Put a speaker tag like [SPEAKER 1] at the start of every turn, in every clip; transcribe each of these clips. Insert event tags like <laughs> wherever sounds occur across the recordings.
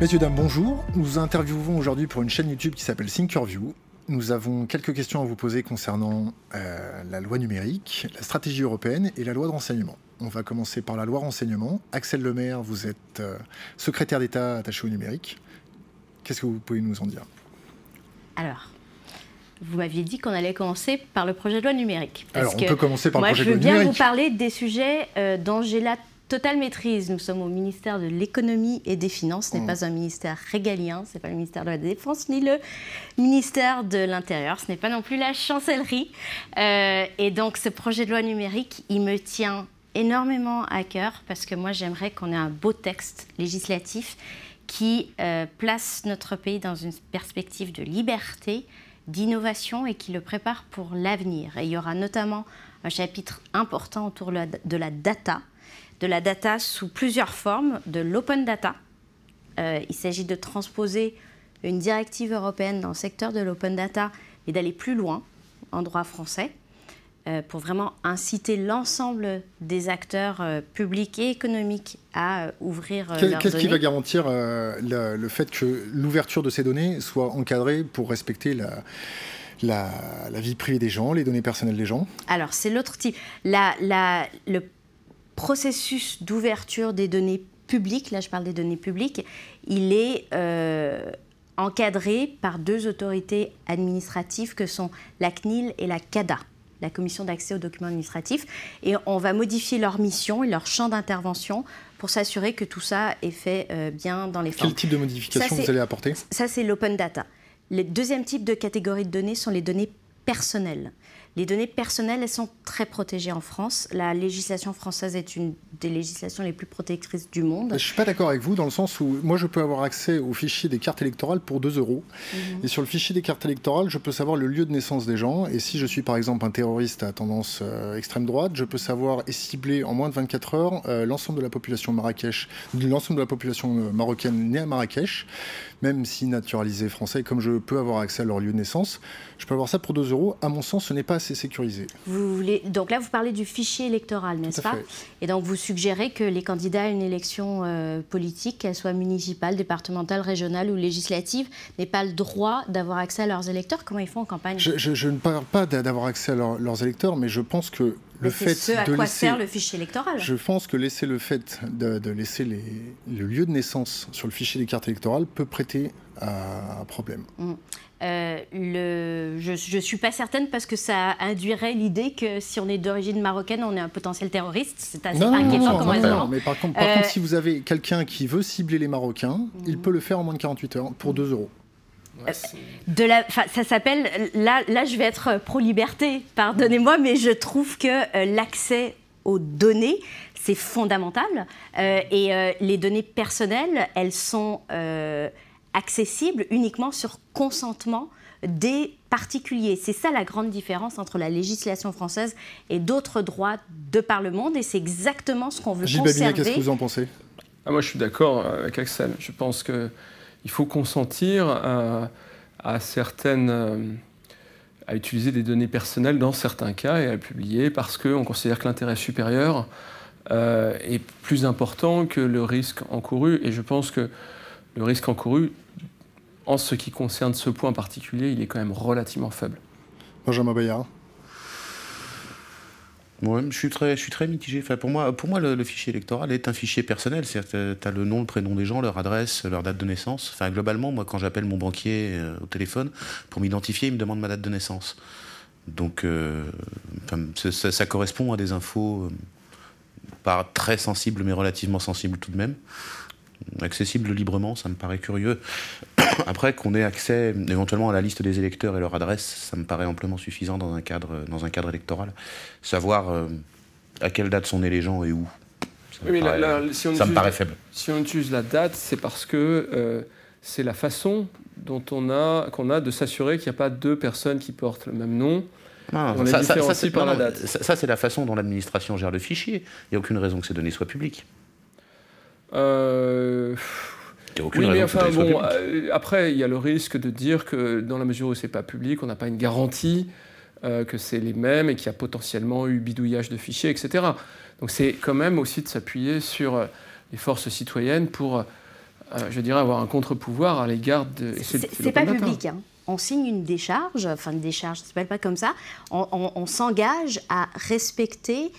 [SPEAKER 1] Messieurs, dames, bonjour. Nous interviewons aujourd'hui pour une chaîne YouTube qui s'appelle Thinkerview. Nous avons quelques questions à vous poser concernant euh, la loi numérique, la stratégie européenne et la loi de renseignement. On va commencer par la loi renseignement. Axel Lemaire, vous êtes euh, secrétaire d'État attaché au numérique. Qu'est-ce que vous pouvez nous en dire?
[SPEAKER 2] Alors, vous m'aviez dit qu'on allait commencer par le projet de loi numérique.
[SPEAKER 1] Alors, on peut commencer par le projet de loi
[SPEAKER 2] numérique.
[SPEAKER 1] Moi,
[SPEAKER 2] je veux bien vous parler des sujets euh, dont j'ai la totale maîtrise. Nous sommes au ministère de l'économie et des finances. Ce n'est mmh. pas un ministère régalien, ce n'est pas le ministère de la Défense ni le ministère de l'Intérieur. Ce n'est pas non plus la chancellerie. Euh, et donc ce projet de loi numérique, il me tient énormément à cœur parce que moi j'aimerais qu'on ait un beau texte législatif qui euh, place notre pays dans une perspective de liberté, d'innovation et qui le prépare pour l'avenir. Et il y aura notamment un chapitre important autour de la data, de la data sous plusieurs formes, de l'open data. Euh, il s'agit de transposer une directive européenne dans le secteur de l'open data et d'aller plus loin en droit français euh, pour vraiment inciter l'ensemble des acteurs euh, publics et économiques à ouvrir
[SPEAKER 1] Qu'est-ce qui va garantir le, le, fait que l'ouverture de ces données soit encadrée pour respecter la, la, la, vie privée des gens, les données personnelles des gens?
[SPEAKER 2] Alors, c'est l'autre type. La, la, le processus d'ouverture des données publiques, là je parle des données publiques, il est euh, encadré par deux autorités administratives que sont la CNIL et la CADA la Commission d'accès aux documents administratifs, et on va modifier leur mission et leur champ d'intervention pour s'assurer que tout ça est fait euh, bien dans les formes.
[SPEAKER 1] Quel type de modification vous allez apporter?
[SPEAKER 2] Ça, c'est l'open data. Le deuxième type de catégorie de données sont les données personnelles. Les données personnelles, elles sont très protégées en France. La législation française est une des législations les plus protectrices du monde.
[SPEAKER 1] Je ne suis pas d'accord avec vous dans le sens où moi je peux avoir accès au fichier des cartes électorales pour 2 euros. Mhm. Et sur le fichier des cartes électorales, je peux savoir le lieu de naissance des gens. Et si je suis par exemple un terroriste à tendance euh, extrême droite, je peux savoir et cibler en moins de 24 heures euh, l'ensemble de la population Marrakech, l'ensemble de la population euh, marocaine née à Marrakech, même si naturalisée français, comme je peux avoir accès à leur lieu de naissance. Je peux avoir ça pour 2 euros. À mon sens, ce n'est pas assez sécurisé.
[SPEAKER 2] Vous voulez... Donc là, vous parlez du fichier électoral, n'est-ce pas Et donc vous suggérez que les candidats à une élection euh, politique, qu'elle soit municipale, départementale, régionale ou législative, n'aient pas le droit d'avoir accès à leurs électeurs Comment ils font en campagne?
[SPEAKER 1] Je, ne parle pas d'avoir accès à leurs électeurs, mais je pense que le fait
[SPEAKER 2] ce à
[SPEAKER 1] de
[SPEAKER 2] quoi
[SPEAKER 1] laisser,
[SPEAKER 2] sert le fichier électoral.
[SPEAKER 1] Je pense que laisser le fait de, laisser les, le lieu de naissance sur le fichier des cartes électorales peut prêter à, problème.
[SPEAKER 2] Mmh. Euh, le, je ne suis pas certaine parce que ça induirait l'idée que si on est d'origine marocaine, on est un potentiel terroriste. C'est assez
[SPEAKER 1] non,
[SPEAKER 2] inquiétant comme
[SPEAKER 1] raisonnement. Mais par contre, par contre, euh, si vous avez quelqu'un qui veut cibler les Marocains, mmh. il peut le faire en moins de 48 heures pour 2 euros.
[SPEAKER 2] Euh, de la, ça s'appelle, là, là je vais être pro-liberté, pardonnez-moi, mais je trouve que l'accès aux données, c'est fondamental. et les données personnelles, elles sont accessible uniquement sur consentement des particuliers. C'est ça la grande différence entre la législation française et d'autres droits de par le monde, et c'est exactement ce qu'on veut
[SPEAKER 1] Gilles
[SPEAKER 2] conserver.
[SPEAKER 1] qu'est-ce que vous en pensez?
[SPEAKER 3] Ah, Moi, je suis d'accord avec Axel. Je pense qu'il faut consentir à, certaines euh, à utiliser des données personnelles dans certains cas et à publier parce qu'on considère que l'intérêt supérieur euh, est plus important que le risque encouru. Et je pense que le risque encouru, en ce qui concerne ce point particulier, il est quand même relativement faible.
[SPEAKER 1] Benjamin Bayard
[SPEAKER 4] moi, je suis très, je suis très mitigé. Enfin, pour moi, pour moi le, fichier électoral est un fichier personnel. C'est-à-dire tu as le nom, le prénom des gens, leur adresse, leur date de naissance. Enfin, globalement, moi, quand j'appelle mon banquier euh, au téléphone, pour m'identifier, il me demande ma date de naissance. Donc, euh, ça, correspond à des infos, euh, pas très sensibles, mais relativement sensibles tout de même accessible librement, ça me paraît curieux. <coughs> Après, qu'on ait accès éventuellement à la liste des électeurs et leur adresse, ça me paraît amplement suffisant dans un cadre, dans un cadre électoral. Savoir euh, à quelle date sont nés les gens et où. Ça, me, paraît, faible.
[SPEAKER 3] Si on utilise la date, c'est parce que euh, c'est la façon dont on a, qu'on a de s'assurer qu'il n'y a pas deux personnes qui portent le même nom.
[SPEAKER 4] on ça, ça c'est la date. Ça, c'est la façon dont l'administration gère le fichier. Il n'y a aucune raison que ces données soient publiques.
[SPEAKER 3] Euh... Oui, mais enfin, bon, euh, après, il y a le risque de dire que dans la mesure où c'est pas public, on n'a pas une garantie euh, que c'est les mêmes et qu'il y a potentiellement eu bidouillage de fichiers, etc. Donc c'est quand même aussi de s'appuyer sur euh, les forces citoyennes pour je dirais, avoir un contre-pouvoir à l'égard de.
[SPEAKER 2] C'est pas public. Hein. On signe une décharge, enfin une décharge, ça s'appelle pas comme ça. On, s'engage à respecter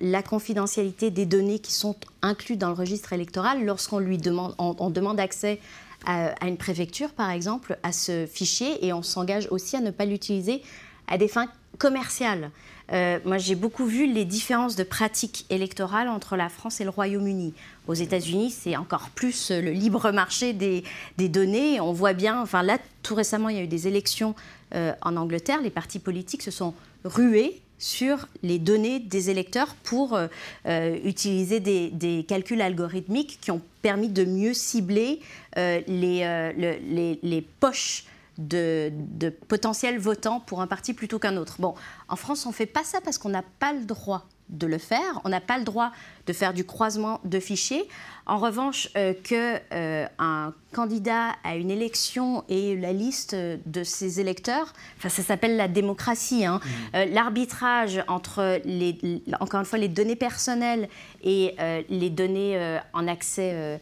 [SPEAKER 2] la confidentialité des données qui sont incluses dans le registre électoral lorsqu'on lui demande, on demande accès à, une préfecture, par exemple, à ce fichier et on s'engage aussi à ne pas l'utiliser à des fins commerciales. Euh, moi, j'ai beaucoup vu les différences de pratiques électorales entre la France et le Royaume-Uni. Aux États-Unis, c'est encore plus le libre marché des, données. On voit bien, enfin là, tout récemment, il y a eu des élections euh, en Angleterre. Les partis politiques se sont rués sur les données des électeurs pour euh, euh, utiliser des, calculs algorithmiques qui ont permis de mieux cibler euh, les, poches de, de, potentiels votants pour un parti plutôt qu'un autre. Bon, en France, on ne fait pas ça parce qu'on n'a pas le droit de le faire. On n'a pas le droit de faire du croisement de fichiers. En revanche, euh, qu'un euh, candidat à une élection et la liste de ses électeurs, enfin, ça s'appelle la démocratie. Hein. Mmh. Euh, l'arbitrage entre, les, encore une fois, les données personnelles et les données en accès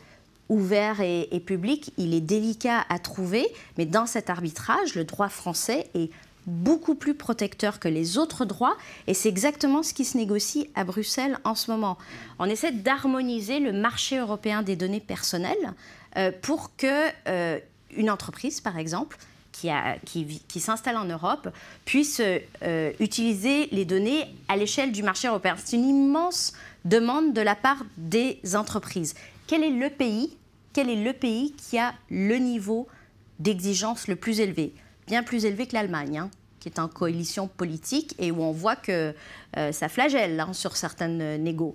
[SPEAKER 2] ouvert et, et, public, il est délicat à trouver, mais dans cet arbitrage, le droit français est beaucoup plus protecteur que les autres droits, et c'est exactement ce qui se négocie à Bruxelles en ce moment. On essaie d'harmoniser le marché européen des données personnelles euh, pour que euh, une entreprise, par exemple, qui, s'installe en Europe, puisse euh, utiliser les données à l'échelle du marché européen. C'est une immense demande de la part des entreprises. Quel est le pays, quel est le pays qui a le niveau d'exigence le plus élevé? Bien plus élevé que l'Allemagne, hein, qui est en coalition politique et où on voit que euh, ça flagelle hein, sur certaines négos.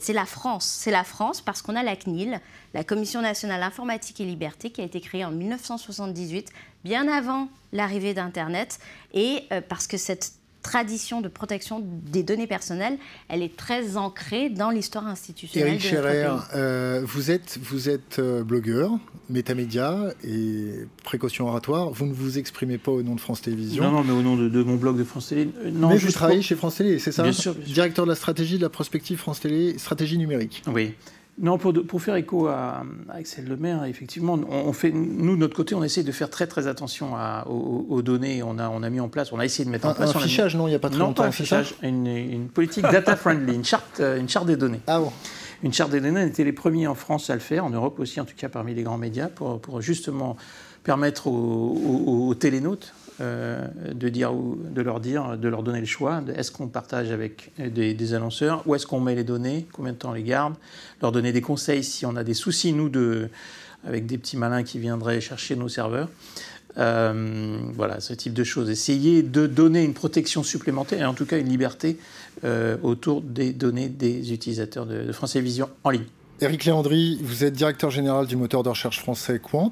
[SPEAKER 2] C'est la France, c'est la France parce qu'on a la CNIL, la Commission nationale informatique et liberté, qui a été créée en 1978, bien avant l'arrivée d'Internet, et euh, parce que cette tradition de protection des données personnelles, elle est très ancrée dans l'histoire institutionnelle
[SPEAKER 1] Eric Scherer, euh, vous êtes, vous êtes euh, blogueur, métamédia et précaution oratoire. Vous ne vous exprimez pas au nom de France Télévisions.
[SPEAKER 5] Non, non, mais au nom de, mon blog de France Télé. Euh, non,
[SPEAKER 1] mais vous travaillez chez France Télé, c'est ça?
[SPEAKER 5] Bien sûr,
[SPEAKER 1] Directeur de la stratégie de la prospective France Télé, stratégie numérique.
[SPEAKER 5] Oui. Non, pour, pour, faire écho à, Axel Lemaire, effectivement, on, fait, nous, de notre côté, on essaie de faire très très attention aux, données. On a, on a mis en place, on a essayé de mettre
[SPEAKER 1] en
[SPEAKER 5] place.
[SPEAKER 1] Un fichage, non, il n'y a pas très non, longtemps.
[SPEAKER 5] Non, pas un fichage, une, une, politique data friendly, une charte, euh, une charte des données.
[SPEAKER 1] Ah bon
[SPEAKER 5] Une charte des données, on était les premiers en France à le faire, en Europe aussi, en tout cas parmi les grands médias, pour, pour justement permettre aux, aux, télénautes euh, de, dire, de leur dire, de leur donner le choix. Est-ce qu'on partage avec des, annonceurs Où est-ce qu'on met les données Combien de temps on les garde Leur donner des conseils si on a des soucis, nous, de, avec des petits malins qui viendraient chercher nos serveurs. Euh, voilà, ce type de choses. Essayer de donner une protection supplémentaire et en tout cas une liberté euh, autour des données des utilisateurs de, de France Télévisions en ligne.
[SPEAKER 1] Éric Léandry, vous êtes directeur général du moteur de recherche français Quant.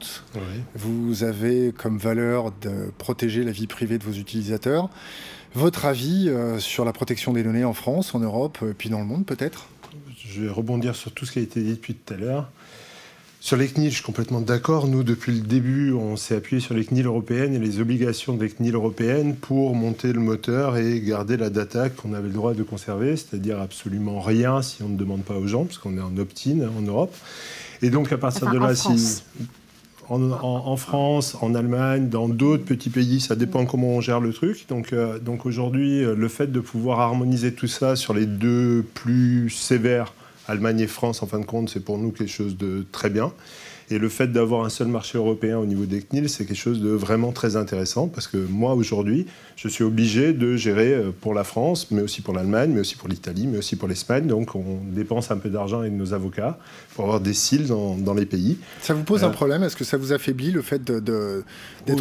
[SPEAKER 1] Vous avez comme valeur de protéger la vie privée de vos utilisateurs. Votre avis euh, sur la protection des données en France, en Europe, et puis dans le monde peut-être?
[SPEAKER 6] Je vais rebondir sur tout ce qui a été dit depuis tout à l'heure. Sur les CNIL, je suis complètement d'accord. Nous, depuis le début, on s'est appuyé sur les CNIL européennes et les obligations des CNIL européennes pour monter le moteur et garder la data qu'on avait le droit de conserver, c'est-à-dire absolument rien si on ne demande pas aux gens, parce qu'on est en opt-in en Europe. Et donc, à partir de là, en si. En, France, en Allemagne, dans d'autres petits pays, ça dépend comment on gère le truc. Donc, euh, donc aujourd'hui, le fait de pouvoir harmoniser tout ça sur les deux plus sévères Allemagne et France, en fin de compte, c'est pour nous quelque chose de très bien. Et le fait d'avoir un seul marché européen au niveau des CNIL, c'est quelque chose de vraiment très intéressant parce que moi, aujourd'hui, je suis obligé de gérer euh, pour la France, mais aussi pour l'Allemagne, mais aussi pour l'Italie, mais aussi pour l'Espagne. Donc, on dépense un peu d'argent avec nos avocats pour avoir des cils dans, dans les pays.
[SPEAKER 1] Ça vous pose un euh, problème? Est-ce que ça vous affaiblit le fait d'être de,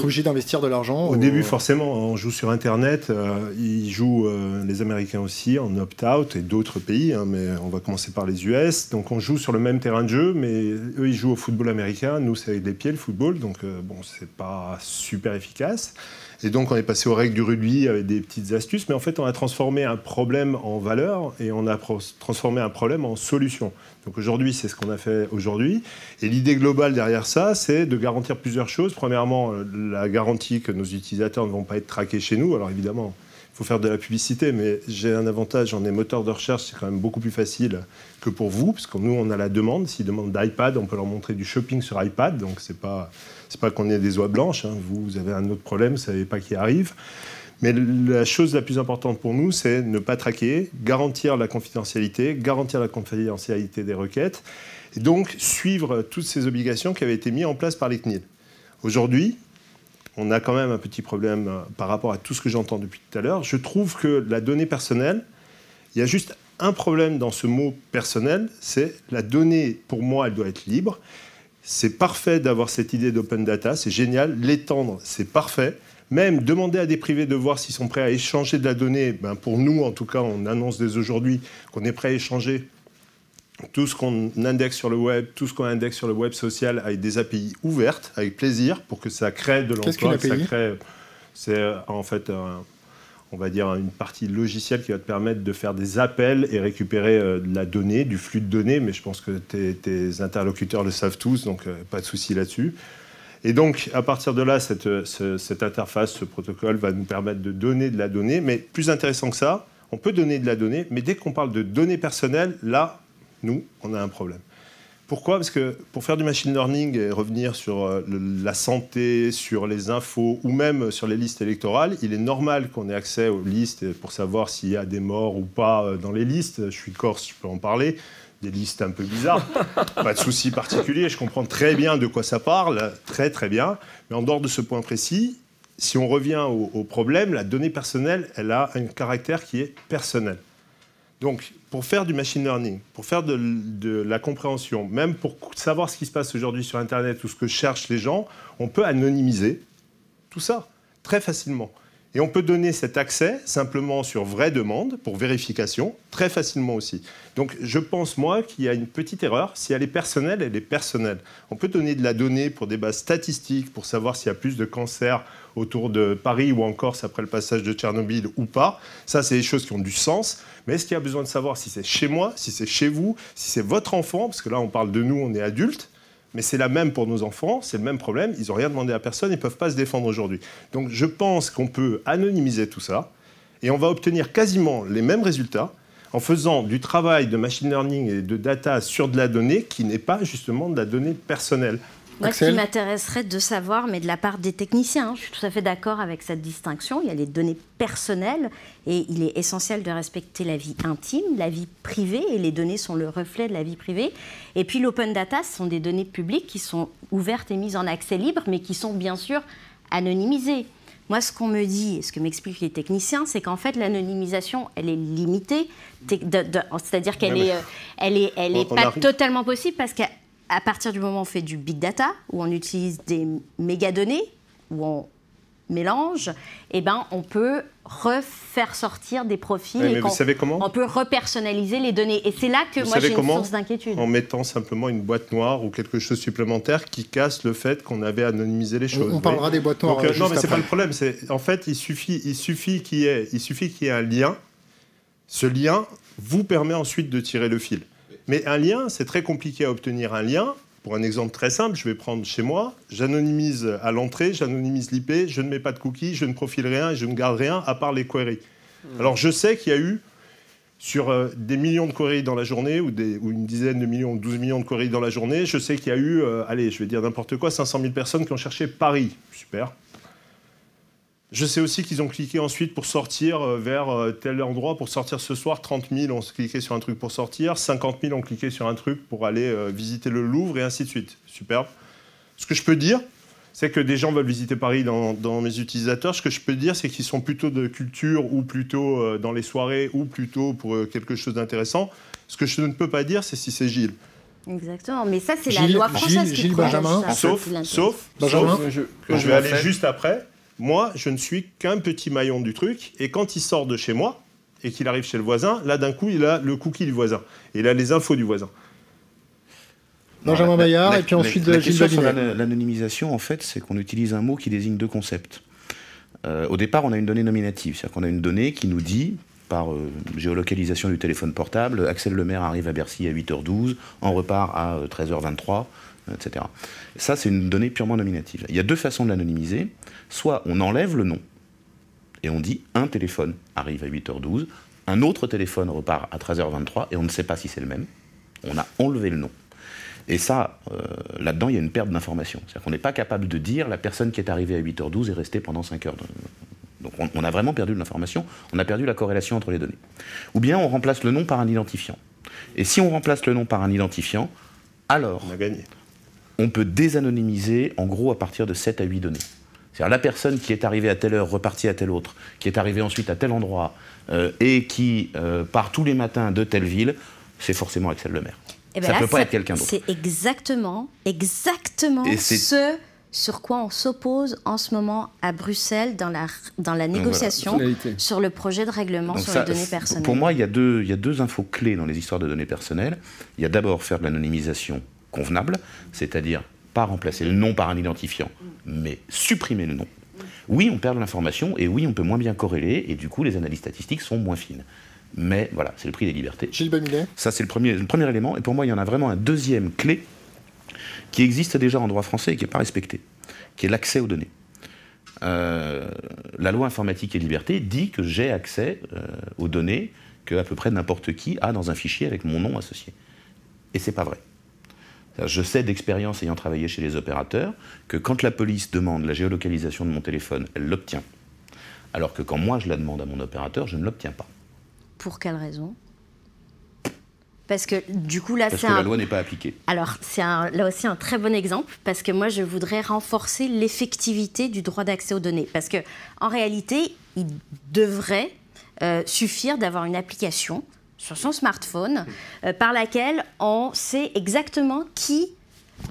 [SPEAKER 1] obligé d'investir de l'argent
[SPEAKER 6] Au début, forcément. On joue sur Internet. Euh, ils jouent, les Américains aussi, en opt-out et d'autres pays, hein, mais on va commencer par les US. Donc, on joue sur le même terrain de jeu, mais eux, ils jouent au football américain. Nous, c'est avec des pieds, le football. Donc, bon, c'est pas super efficace. Et donc, on est passé aux règles du rugby avec des petites astuces, mais en fait, on a transformé un problème en valeur et on a transformé un problème en solution. Donc aujourd'hui, c'est ce qu'on a fait aujourd'hui. Et l'idée globale derrière ça, c'est de garantir plusieurs choses. Premièrement, la garantie que nos utilisateurs ne vont pas être traqués chez nous. Alors évidemment, faut faire de la publicité, mais j'ai un avantage, on est moteur de recherche, c'est quand même beaucoup plus facile que pour vous, parce que nous, on a la demande. S'ils demandent d'iPad, on peut leur montrer du shopping sur iPad, donc c'est pas, pas qu'on ait des oies blanches. Hein. Vous, vous avez un autre problème, vous savez pas qui arrive. Mais la chose la plus importante pour nous, c'est ne pas traquer, garantir la confidentialité, garantir la confidentialité des requêtes, et donc suivre toutes ces obligations qui avaient été mises en place par les CNIL. Aujourd'hui, on a quand même un petit problème euh, par rapport à tout ce que j'entends depuis tout à l'heure. Je trouve que la donnée personnelle, il y a juste un problème dans ce mot personnel, c'est la donnée, pour moi, elle doit être libre. C'est parfait d'avoir cette idée d'open data, c'est génial. L'étendre, c'est parfait. Même demander à des privés de voir s'ils sont prêts à échanger de la donnée, ben pour nous, en tout cas, on annonce dès aujourd'hui qu'on est prêt à échanger tout ce qu'on indexe sur le web, tout ce qu'on indexe sur le web social avec des API ouvertes, avec plaisir, pour que ça crée de l'emploi. C'est euh, en fait, on va dire, une partie logicielle qui va te permettre de faire des appels et récupérer euh, de la donnée, du flux de données, mais je pense que tes, interlocuteurs le savent tous, donc euh, pas de souci là-dessus. Et donc, à partir de là, cette, cette interface, ce protocole va nous permettre de donner de la donnée, mais plus intéressant que ça, on peut donner de la donnée, mais dès qu'on parle de données personnelles, là, nous, on a un problème. Pourquoi? Parce que pour faire du machine learning et revenir sur euh, la santé, sur les infos ou même sur les listes électorales, il est normal qu'on ait accès aux listes pour savoir s'il y a des morts ou pas euh, dans les listes. Je suis corse, je peux en parler. Des listes un peu bizarres. <laughs> pas de souci particulier, je comprends très bien de quoi ça parle, très très bien. Mais en dehors de ce point précis, si on revient au, au problème, la donnée personnelle, elle a un caractère qui est personnel. Donc, pour faire du machine learning, pour faire de, la compréhension, même pour savoir ce qui se passe aujourd'hui sur Internet ou ce que cherchent les gens, on peut anonymiser tout ça très facilement. Et on peut donner cet accès simplement sur vraie demande pour vérification, très facilement aussi. Donc je pense, moi, qu'il y a une petite erreur. Si elle est personnelle, elle est personnelle. On peut donner de la donnée pour des bases statistiques, pour savoir s'il y a plus de cancers autour de Paris ou en Corse après le passage de Tchernobyl ou pas. Ça, c'est des choses qui ont du sens. Mais est-ce qu'il y a besoin de savoir si c'est chez moi, si c'est chez vous, si c'est votre enfant? Parce que là, on parle de nous, on est adultes mais c'est la même pour nos enfants, c'est le même problème, ils n'ont rien demandé à personne, ils ne peuvent pas se défendre aujourd'hui. Donc je pense qu'on peut anonymiser tout ça, et on va obtenir quasiment les mêmes résultats en faisant du travail de machine learning et de data sur de la donnée qui n'est pas justement de la donnée personnelle.
[SPEAKER 2] Moi, ce qui m'intéresserait de savoir, mais de la part des techniciens, hein, je suis tout à fait d'accord avec cette distinction. Il y a les données personnelles et il est essentiel de respecter la vie intime, la vie privée, et les données sont le reflet de la vie privée. Et puis l'open data, ce sont des données publiques qui sont ouvertes et mises en accès libre, mais qui sont bien sûr anonymisées. Moi, ce qu'on me dit, et ce que m'expliquent les techniciens, c'est qu'en fait, l'anonymisation, elle est limitée, c'est-à-dire qu'elle n'est elle est, elle est pas totalement possible parce que à partir du moment où on fait du big data, où on utilise des mégadonnées, où on mélange, eh ben, on peut refaire sortir des profils.
[SPEAKER 6] mais vous savez comment
[SPEAKER 2] On peut repersonnaliser les données. Et c'est là que moi j'ai une source d'inquiétude.
[SPEAKER 6] En mettant simplement une boîte noire ou quelque chose supplémentaire qui casse le fait qu'on avait anonymisé les choses.
[SPEAKER 1] On, parlera des boîtes noires.
[SPEAKER 6] Donc, euh, non, mais c'est pas le problème. En fait, il suffit, il suffit qu'il y ait, il suffit qu'il y ait un lien. Ce lien vous permet ensuite de tirer le fil. Mais un lien, c'est très compliqué à obtenir un lien. Pour un exemple très simple, je vais prendre chez moi, j'anonymise à l'entrée, j'anonymise l'IP, je ne mets pas de cookies, je ne profile rien et je ne garde rien à part les queries. Hmm. Alors je sais qu'il y a eu sur euh, des millions de queries dans la journée, ou, une dizaine de millions, 12 millions de queries dans la journée, je sais qu'il y a eu, euh, allez, je vais dire n'importe quoi, 500 000 personnes qui ont cherché Paris. Super. Je sais aussi qu'ils ont cliqué ensuite pour sortir euh, vers euh, tel endroit, pour sortir ce soir. 30 000 ont cliqué sur un truc pour sortir, 50 000 ont cliqué sur un truc pour aller euh, visiter le Louvre et ainsi de suite. Superbe. Ce que je peux dire, c'est que des gens veulent visiter Paris dans, mes utilisateurs. Ce que je peux dire, c'est qu'ils sont plutôt de culture ou plutôt dans les soirées ou plutôt pour quelque chose d'intéressant. Ce que je ne peux pas dire, c'est si c'est Gilles.
[SPEAKER 2] Exactement, mais ça c'est la loi française
[SPEAKER 1] Gilles, qui Gilles Benjamin.
[SPEAKER 6] sauf, sauf, Benjamin. sauf, que je vais aller juste après moi, je ne suis qu'un petit maillon du truc, et quand il sort de chez moi, et qu'il arrive chez le voisin, là, d'un coup, il a le cookie du voisin, et il a les infos du voisin.
[SPEAKER 1] Benjamin Bayard, et puis ensuite
[SPEAKER 4] la, Gilles question L'anonymisation, en fait, c'est qu'on utilise un mot qui désigne deux concepts. Euh, au départ, on a une donnée nominative, c'est-à-dire qu'on a une donnée qui nous dit, par euh, géolocalisation du téléphone portable, Axel Lemaire arrive à Bercy à 8h12, en repart à 13h23, euh, etc. Ça, c'est une donnée purement nominative. Il y a deux façons de l'anonymiser soit on enlève le nom. et on dit un téléphone arrive à 8h12, un autre téléphone repart à 13h23 et on ne sait pas si c'est le même. On a enlevé le nom. Et ça, euh, là-dedans, il y a une perte d'information. C'est-à-dire qu'on n'est pas capable de dire la personne qui est arrivée à 8h12 est restée pendant 5 heures. Donc on, a vraiment perdu de l'information, on a perdu la corrélation entre les données. Ou bien on remplace le nom par un identifiant. Et si on remplace le nom par un identifiant, alors
[SPEAKER 6] on, a gagné.
[SPEAKER 4] On peut désanonymiser en gros à partir de 7 à 8 données. C'est-à-dire la personne qui est arrivée à telle heure, repartie à telle autre, qui est arrivée ensuite à tel endroit euh, et qui euh, part tous les matins de telle ville, c'est forcément Axel Lemaire.
[SPEAKER 2] Et eh ben ça ne peut pas être quelqu'un d'autre. C'est exactement, exactement ce sur quoi on s'oppose en ce moment à Bruxelles dans la, dans la négociation sur le projet de règlement sur les données personnelles.
[SPEAKER 4] Pour moi, il y, a deux, il y a deux infos clés dans les histoires de données personnelles. Il y a d'abord faire de l'anonymisation convenable, c'est-à-dire pas remplacer le nom par un identifiant, mais supprimer le nom. Oui, on perd de l'information et oui, on peut moins bien corréler et du coup, les analyses statistiques sont moins fines. Mais voilà, c'est le prix des libertés.
[SPEAKER 1] Gilles Bamilet
[SPEAKER 4] Ça, c'est le premier, le premier élément. Et pour moi, il y en a vraiment un deuxième clé qui existe déjà en droit français et qui n'est pas respecté, qui est l'accès aux données. Euh, la loi informatique et liberté dit que j'ai accès euh, aux données que à peu près n'importe qui a dans un fichier avec mon nom associé. Et c'est pas vrai. Je sais d'expérience ayant travaillé chez les opérateurs que quand la police demande la géolocalisation de mon téléphone, elle l'obtient. Alors que quand moi je la demande à mon opérateur, je ne l'obtiens pas.
[SPEAKER 2] Pour quelle raison? Parce que du coup là,
[SPEAKER 4] c'est que la loi n'est pas appliquée.
[SPEAKER 2] Alors c'est là aussi un très bon exemple parce que moi je voudrais renforcer l'effectivité du droit d'accès aux données parce que en réalité il devrait euh, suffire d'avoir une application sur son smartphone euh, par laquelle on sait exactement qui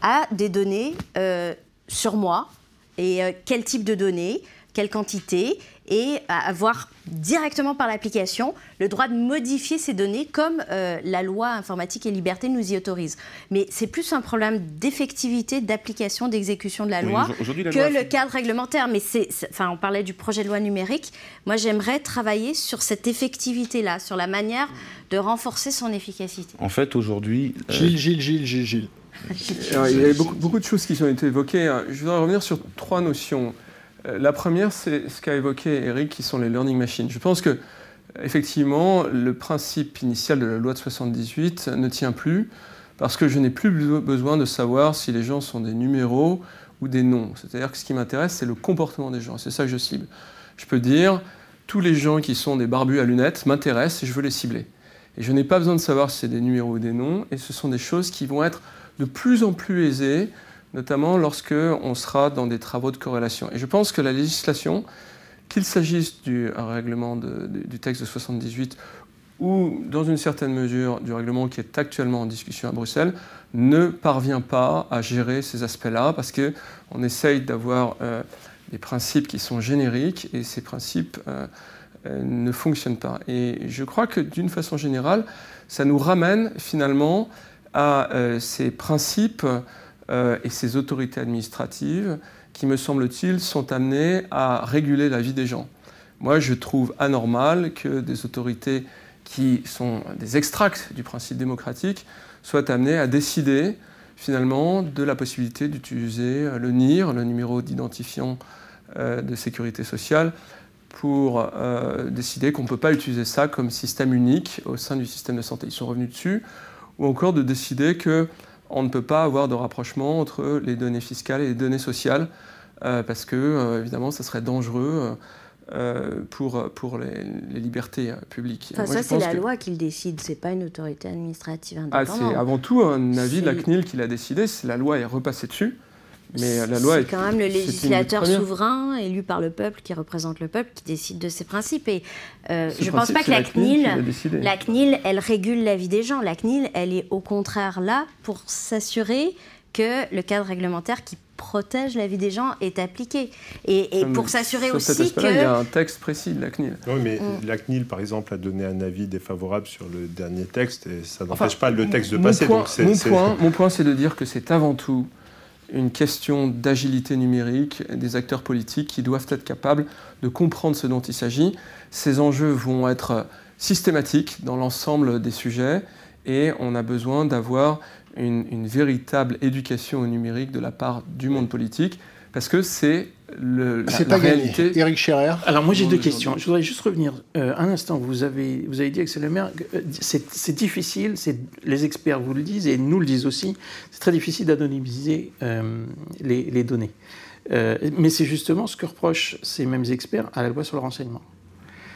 [SPEAKER 2] a des données euh, sur moi et quel type de données, quelle quantité et avoir directement par l'application le droit de modifier ces données comme euh, la loi informatique et liberté nous y autorise. Mais c'est plus un problème d'effectivité, d'application, d'exécution de la loi que le cadre réglementaire. Mais c'est, enfin, on parlait du projet de loi numérique. Moi, j'aimerais travailler sur cette effectivité-là, sur la manière de renforcer son efficacité.
[SPEAKER 4] En fait, aujourd'hui...
[SPEAKER 1] Euh, Gilles, Gilles, Gilles, Gilles, Gilles.
[SPEAKER 3] il y a beaucoup, beaucoup, de choses qui ont été évoquées. Je voudrais revenir sur trois notions. Euh, la première, c'est ce qu'a évoqué Eric, qui sont les learning machines. Je pense que, effectivement, le principe initial de la loi de 78 ne tient plus, parce que je n'ai plus besoin de savoir si les gens sont des numéros ou des noms. C'est-à-dire que ce qui m'intéresse, c'est le comportement des gens. C'est ça que je cible. Je peux dire, tous les gens qui sont des barbus à lunettes m'intéressent et je veux les cibler. Et je n'ai pas besoin de savoir si c'est des numéros ou des noms, et ce sont des choses qui vont être de plus en plus aisées notamment lorsque on sera dans des travaux de corrélation. Et je pense que la législation, qu'il s'agisse du règlement du texte de 78 ou, dans une certaine mesure, du règlement qui est actuellement en discussion à Bruxelles, ne parvient pas à gérer ces aspects-là parce qu'on essaye d'avoir euh, des principes qui sont génériques et ces principes euh, euh, ne fonctionnent pas. Et je crois que, d'une façon générale, ça nous ramène finalement à ces principes euh, et ces autorités administratives qui, me semble-t-il, sont amenées à réguler la vie des gens. Moi, je trouve anormal que des autorités qui sont des extracts du principe démocratique soient amenées à décider finalement de la possibilité d'utiliser le NIR, le numéro d'identifiant euh, de sécurité sociale, pour euh, décider qu'on ne peut pas utiliser ça comme système unique au sein du système de santé. Ils sont revenus dessus, ou encore de décider que on ne peut pas avoir de rapprochement entre les données fiscales et les données sociales, euh, parce que, euh, évidemment, ça serait dangereux euh, pour, pour les, libertés publiques.
[SPEAKER 2] Enfin, ça, c'est la loi qui le décide, c'est pas une autorité administrative indépendante.
[SPEAKER 3] Ah, c'est avant tout un avis de la CNIL qui l'a décidé, la loi est repassée dessus.
[SPEAKER 2] Mais la loi c'est quand même le législateur souverain élu par le peuple qui représente le peuple qui décide de ses principes. Et euh, je ne pense pas que la CNIL, la CNIL, elle régule la vie des gens. La CNIL, elle est au contraire là pour s'assurer que le cadre réglementaire qui protège la vie des gens est appliqué. Et, pour s'assurer aussi que...
[SPEAKER 3] Il y a un texte précis de la CNIL.
[SPEAKER 6] Oui, mais mm. la CNIL, par exemple, a donné un avis défavorable sur le dernier texte et ça n'empêche pas le texte de passer.
[SPEAKER 3] mon, point, mon point, c'est de dire que c'est avant tout une question d'agilité numérique des acteurs politiques qui doivent être capables de comprendre ce dont il s'agit. Ces enjeux vont être systématiques dans l'ensemble des sujets et on a besoin d'avoir une, véritable éducation au numérique de la part du monde politique, parce que c'est le,
[SPEAKER 1] C'est pas réalité. Eric Scherer.
[SPEAKER 5] Alors moi j'ai deux questions. Je voudrais juste revenir euh, un instant. Vous avez, vous avez dit, Axel Le Maire, que, euh, c'est c'est difficile, c'est- les experts vous le disent et nous le disent aussi, c'est très difficile d'anonymiser euh, les, les données. Euh, mais c'est justement ce que reprochent ces mêmes experts à la loi sur le renseignement.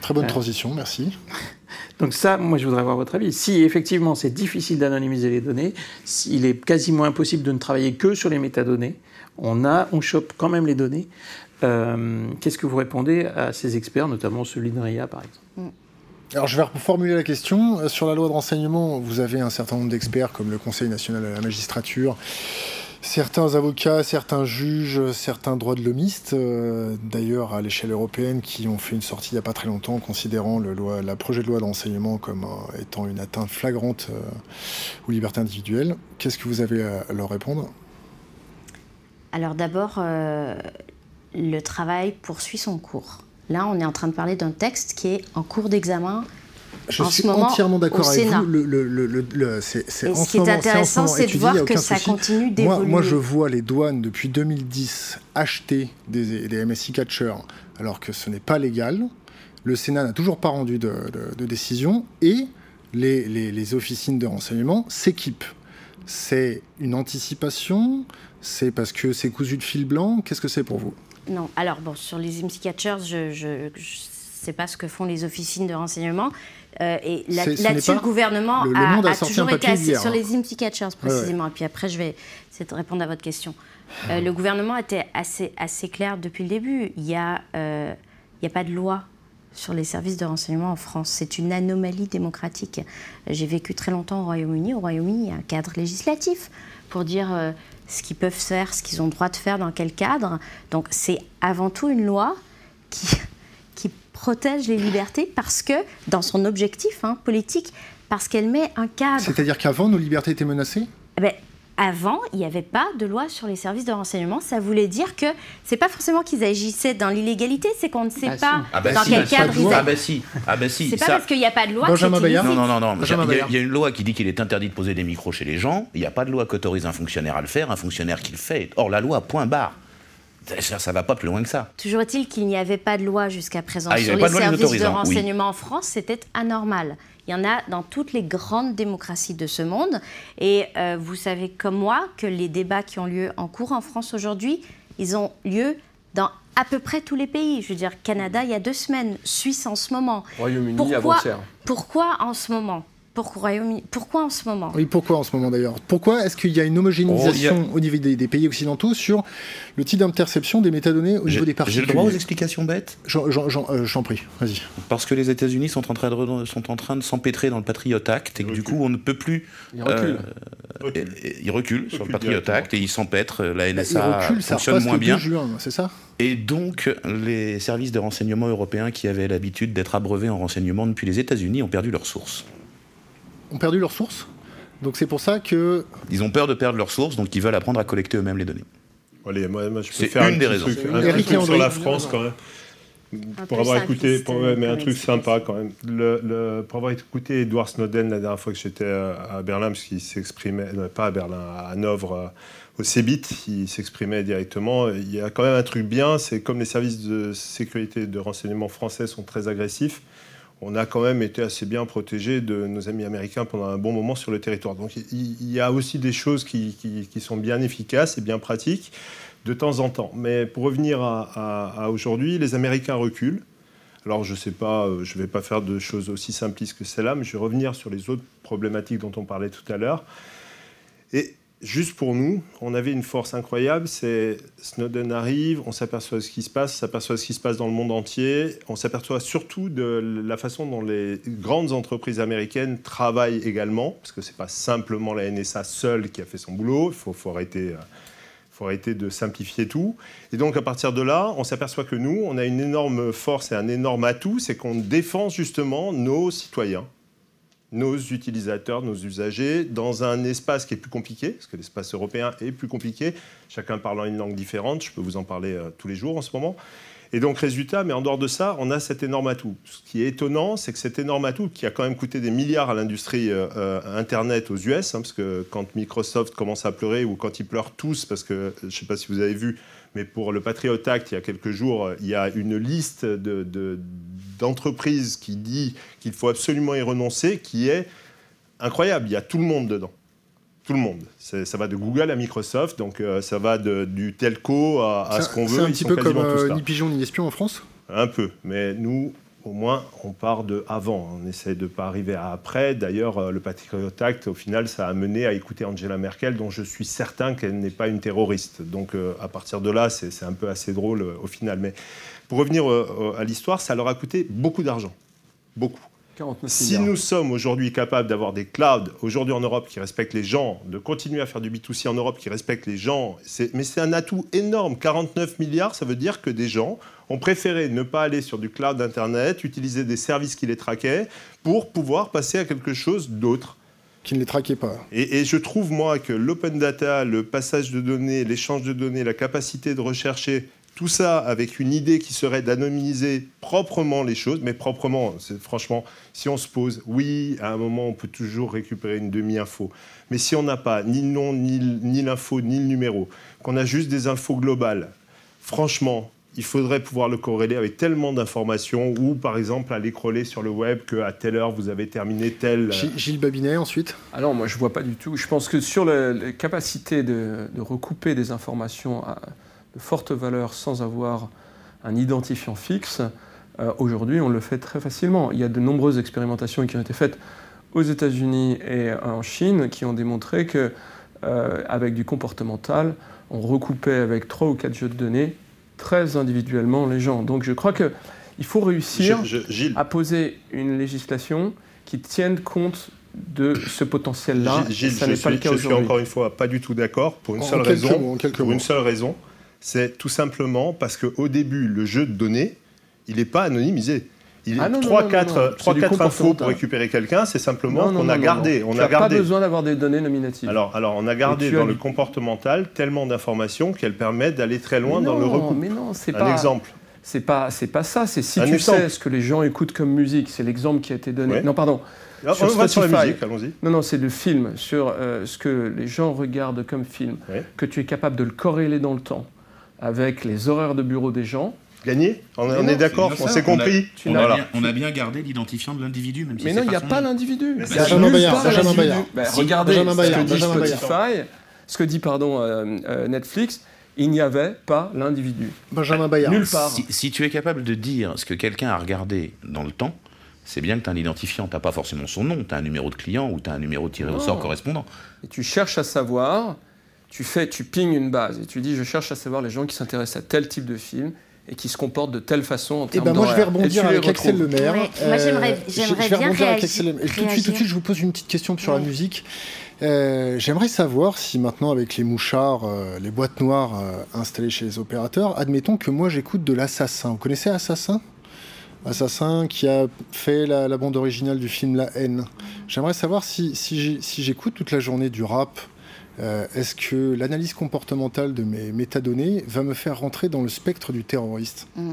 [SPEAKER 1] Très bonne transition, merci. <laughs>
[SPEAKER 5] Donc ça, moi, je voudrais avoir votre avis. Si effectivement c'est difficile d'anonymiser les données, s'il est quasiment impossible de ne travailler que sur les métadonnées, on a, on chope quand même les données. euh, Qu'est-ce que vous répondez à ces experts, notamment celui de RIA, par exemple?
[SPEAKER 1] Alors je vais reformuler la question. Euh, Sur la loi de renseignement, vous avez un certain nombre d'experts comme le Conseil national de la magistrature, certains avocats, certains juges, certains droits de l'homiste, euh, d'ailleurs à l'échelle européenne, qui ont fait une sortie il n'y a pas très longtemps considérant le loi, la projet de loi de renseignement comme euh, étant une atteinte flagrante euh, aux libertés individuelles. Qu'est-ce que vous avez à leur répondre?
[SPEAKER 2] Alors d'abord, euh, le travail poursuit son cours. Là, on est en train de parler d'un texte qui est en cours d'examen.
[SPEAKER 1] Je
[SPEAKER 2] En
[SPEAKER 1] suis
[SPEAKER 2] ce moment,
[SPEAKER 1] entièrement d'accord avec
[SPEAKER 2] Sénat.
[SPEAKER 1] vous. Le, le- le- le- le- c'est, c'est
[SPEAKER 2] Et
[SPEAKER 1] en
[SPEAKER 2] ce qui est
[SPEAKER 1] moment-
[SPEAKER 2] intéressant, c'est de voir que ça
[SPEAKER 1] souci.
[SPEAKER 2] continue
[SPEAKER 1] Moi,
[SPEAKER 2] d'évoluer.
[SPEAKER 1] moi, je vois les douanes depuis 2010 acheter des, des MSI catchers alors que ce n'est pas légal. Le Sénat n'a toujours pas rendu de, de- de décision et les, les- les officines de renseignement s'équipent. C'est une anticipation C'est parce que c'est cousu de fil blanc? Qu'est-ce que c'est pour vous?
[SPEAKER 2] Non, alors bon, sur les IMSI catchers, je ne sais pas ce que font les officines de renseignement. Euh, et là-dessus, le gouvernement
[SPEAKER 1] Le-
[SPEAKER 2] a, toujours été assez
[SPEAKER 1] hier,
[SPEAKER 2] sur
[SPEAKER 1] hein.
[SPEAKER 2] les IMSI catchers précisément. Et puis après, je vais de répondre à votre question. Euh, le gouvernement était assez, assez clair depuis le début. Il n'y a, euh, il y a pas de loi sur les services de renseignement en France. C'est une anomalie démocratique. J'ai vécu très longtemps au Royaume-Uni. Au Royaume-Uni, il y a un cadre législatif pour dire ce qu'ils peuvent faire, ce qu'ils ont le droit de faire, dans quel cadre. Donc c'est avant tout une loi qui, <laughs> qui protège les libertés parce que, dans son objectif hein, politique, parce qu'elle met un cadre.
[SPEAKER 1] C'est-à-dire qu'avant, nos libertés étaient menacées?
[SPEAKER 2] Eh ben, avant, il n'y avait pas de loi sur les services de renseignement. Ça voulait dire que c'est pas forcément qu'ils agissaient dans l'illégalité, c'est qu'on ne sait
[SPEAKER 5] Ah,
[SPEAKER 2] pas
[SPEAKER 5] si.
[SPEAKER 4] Ah bah
[SPEAKER 2] dans
[SPEAKER 4] si,
[SPEAKER 2] quel
[SPEAKER 4] bah,
[SPEAKER 2] cadre ils.
[SPEAKER 4] Ah bah si, ah bah si.
[SPEAKER 2] C'est pas
[SPEAKER 4] ça-
[SPEAKER 2] parce qu'il n'y a pas de loi
[SPEAKER 1] Benjamin Bayard.
[SPEAKER 4] Non, non, non, non. Y, il y a une loi qui dit qu'il est interdit de poser des micros chez les gens. Il n'y a pas de loi qui autorise un fonctionnaire à le faire. Un fonctionnaire qui le fait. Or, la loi, point barre. Ça, va pas plus loin que ça.
[SPEAKER 2] Toujours est-il qu'il n'y avait pas de loi jusqu'à présent
[SPEAKER 4] Ah,
[SPEAKER 2] sur les services de
[SPEAKER 4] oui.
[SPEAKER 2] renseignement en France, c'était anormal. Il y en a dans toutes les grandes démocraties de ce monde. Et euh, vous savez comme moi que les débats qui ont lieu en cours en France aujourd'hui, ils ont lieu dans à peu près tous les pays. Je veux dire, Canada il y a deux semaines, Suisse en ce moment.
[SPEAKER 3] Royaume-Uni avant-hier.
[SPEAKER 2] pourquoi en ce moment? Pourquoi, Royaume-Uni Pourquoi en ce moment?
[SPEAKER 1] Oui, pourquoi en ce moment d'ailleurs? Pourquoi est-ce qu'il y a une homogénéisation au niveau des, des pays occidentaux sur le type d'interception des métadonnées au
[SPEAKER 4] J'ai
[SPEAKER 1] niveau des
[SPEAKER 4] j'ai
[SPEAKER 1] particuliers
[SPEAKER 4] le droit aux explications bêtes?
[SPEAKER 1] J'en euh, j'en prie, vas-y.
[SPEAKER 4] Parce que les États-Unis sont en train de, sont en train de s'empêtrer dans le Patriot Act et que du coup, on ne peut plus.
[SPEAKER 3] Il recule.
[SPEAKER 4] euh, ils reculent sur le
[SPEAKER 6] Recule
[SPEAKER 4] Patriot. Act et ils s'empêtrent. La
[SPEAKER 1] Il
[SPEAKER 4] NSA
[SPEAKER 1] recule,
[SPEAKER 4] fonctionne moins
[SPEAKER 1] le 2
[SPEAKER 4] bien.
[SPEAKER 1] juin, c'est ça?
[SPEAKER 4] Et donc, les services de renseignement européens qui avaient l'habitude d'être abreuvés en renseignement depuis les États-Unis ont perdu leurs sources.
[SPEAKER 1] Ont perdu leurs sources donc c'est pour ça que
[SPEAKER 4] Ils ont peur de perdre leurs sources, donc ils veulent apprendre à collecter eux-mêmes les données.
[SPEAKER 6] Allez, moi, moi, je peux
[SPEAKER 4] C'est
[SPEAKER 6] faire
[SPEAKER 4] une
[SPEAKER 6] un
[SPEAKER 4] des raisons.
[SPEAKER 6] truc, un truc sur la France quand même.
[SPEAKER 2] Un
[SPEAKER 6] Pour avoir écouté, pour- ouais, mais un truc sympa quand même. Le, le- pour avoir écouté Edward Snowden la dernière fois que j'étais euh, à Berlin, parce qu'il s'exprimait, non, pas à Berlin, à Hanovre, euh, au CEBIT, il s'exprimait directement. Il y a quand même un truc bien, c'est comme les services de sécurité et de renseignement français sont très agressifs, on a quand même été assez bien protégés de nos amis américains pendant un bon moment sur le territoire. Donc il, y a aussi des choses qui, sont bien efficaces et bien pratiques de temps en temps. Mais pour revenir à, aujourd'hui, les Américains reculent. Alors je sais pas, euh, je vais pas faire de choses aussi simplistes que celle-là, mais je vais revenir sur les autres problématiques dont on parlait tout à l'heure. Et juste pour nous, on avait une force incroyable, c'est Snowden arrive, on s'aperçoit ce qui se passe, on s'aperçoit ce qui se passe dans le monde entier, on s'aperçoit surtout de la façon dont les grandes entreprises américaines travaillent également, parce que c'est pas simplement la NSA seule qui a fait son boulot, il faut, faut arrêter... euh, faut arrêter de simplifier tout. Et donc, à partir de là, on s'aperçoit que nous, on a une énorme force et un énorme atout, c'est qu'on défend justement nos citoyens, nos utilisateurs, nos usagers, dans un espace qui est plus compliqué, parce que l'espace européen est plus compliqué, chacun parlant une langue différente, je peux vous en parler euh, tous les jours en ce moment. Et donc, résultat, mais en dehors de ça, on a cet énorme atout. Ce qui est étonnant, c'est que cet énorme atout, qui a quand même coûté des milliards à l'industrie euh, euh, Internet aux US, hein, parce que quand Microsoft commence à pleurer, ou quand ils pleurent tous, parce que, je ne sais pas si vous avez vu, mais pour le Patriot Act, il y a quelques jours, il y a une liste d'entreprises qui dit qu'il faut absolument y renoncer, qui est incroyable. Il y a tout le monde dedans. Tout le monde. Ça va de Google à Microsoft, donc euh, ça va de, du telco à, ce qu'on veut.
[SPEAKER 1] C'est un petit peu comme euh, ni pigeon ni espion en France?
[SPEAKER 6] Un peu, mais nous, au moins, on part de avant. On essaie de ne pas arriver à après. D'ailleurs, euh, le Patriot Act, au final, ça a mené à écouter Angela Merkel, dont je suis certain qu'elle n'est pas une terroriste. Donc, à partir de là, c'est un peu assez drôle au final. Mais pour revenir à l'histoire, ça leur a coûté beaucoup d'argent. Beaucoup. Si nous sommes aujourd'hui capables d'avoir des clouds aujourd'hui en Europe qui respectent les gens, de continuer à faire du B2C en Europe qui respectent les gens, mais c'est un atout énorme. 49 milliards, ça veut dire que des gens ont préféré ne pas aller sur du cloud Internet, utiliser des services qui les traquaient pour pouvoir passer à quelque chose d'autre
[SPEAKER 1] qui ne les traquaient pas.
[SPEAKER 6] Et, et, je trouve, moi, que l'open data, le passage de données, l'échange de données, la capacité de rechercher tout ça avec une idée qui serait d'anonymiser proprement les choses, mais proprement, franchement, si on se pose, oui, à un moment, on peut toujours récupérer une demi-info. Mais si on n'a pas ni le nom, ni, l'info, ni le numéro, qu'on a juste des infos globales, franchement, il faudrait pouvoir le corréler avec tellement d'informations ou, par exemple, aller crawler sur le web qu'à telle heure, vous avez terminé tel...
[SPEAKER 1] Euh, Gilles Babinet, ensuite?
[SPEAKER 3] Alors, moi, je ne vois pas du tout. Je pense que sur la capacité de, de recouper des informations... À de forte valeur sans avoir un identifiant fixe, euh, aujourd'hui on le fait très facilement. Il y a de nombreuses expérimentations qui ont été faites aux États-Unis et en Chine qui ont démontré que euh, avec du comportemental, on recoupait avec trois ou quatre jeux de données très individuellement les gens. Donc je crois qu'il faut réussir à poser une législation qui tienne compte de ce potentiel-là.
[SPEAKER 6] Gilles, ça n'est pas le cas je suis encore une fois pas du tout d'accord pour une seule raison. pour une seule raison, c'est tout simplement parce qu'au début, le jeu de données, il n'est pas anonymisé. Il est 3-4 infos pour récupérer quelqu'un, c'est simplement qu'on a gardé. On
[SPEAKER 3] a
[SPEAKER 6] gardé.
[SPEAKER 3] pas besoin d'avoir des données nominatives.
[SPEAKER 6] Alors, alors on a gardé dans le comportemental tellement d'informations qu'elles permettent d'aller très loin dans le recours.
[SPEAKER 3] Mais non, c'est
[SPEAKER 6] pas. Un exemple.
[SPEAKER 3] C'est pas, c'est pas ça. C'est si tu sais ce que les gens écoutent comme musique. C'est l'exemple qui a été donné. Non, pardon.
[SPEAKER 6] Ah, sur on va sur la musique, allons-y.
[SPEAKER 3] Non, non, c'est le film, sur euh, ce que les gens regardent comme film, que tu es capable de le corréler dans le temps avec les horaires de bureau des gens.
[SPEAKER 6] Gagné On, est d'accord On s'est compris
[SPEAKER 4] on a, bien, on a, bien, gardé l'identifiant de l'individu, même si
[SPEAKER 3] Mais non, il n'y a pas l'individu.
[SPEAKER 1] Benjamin Bayard.
[SPEAKER 3] regardez ce que dit Spotify, ce que dit pardon, euh, euh, Netflix. Il n'y avait pas l'individu.
[SPEAKER 1] Benjamin Bayard.
[SPEAKER 3] Nulle part.
[SPEAKER 4] Si, tu es capable de dire ce que quelqu'un a regardé dans le temps, c'est bien que tu as un identifiant. Tu n'as pas forcément son nom, tu as un numéro de client ou tu as un numéro tiré au sort correspondant.
[SPEAKER 3] Et tu cherches à savoir tu fais, tu pings une base et tu dis je cherche à savoir les gens qui s'intéressent à tel type de film et qui se comportent de telle façon en
[SPEAKER 1] termes eh ben moi, je vais rebondir avec Axel Lemaire.
[SPEAKER 2] moi, j'aimerais, euh, j'aimerais bien rebondir avec
[SPEAKER 1] Axel Lemaire. Tout de suite, tout de suite, je vous pose une petite question sur la musique. Euh, j'aimerais savoir si maintenant, avec les mouchards, euh, les boîtes noires installées chez les opérateurs, admettons que moi j'écoute de l'Assassin. Vous connaissez Assassin? Assassin qui a fait la, bande originale du film La haine. J'aimerais savoir si, si j'écoute toute la journée du rap euh, est-ce que l'analyse comportementale de mes métadonnées va me faire rentrer dans le spectre du terroriste? Mm.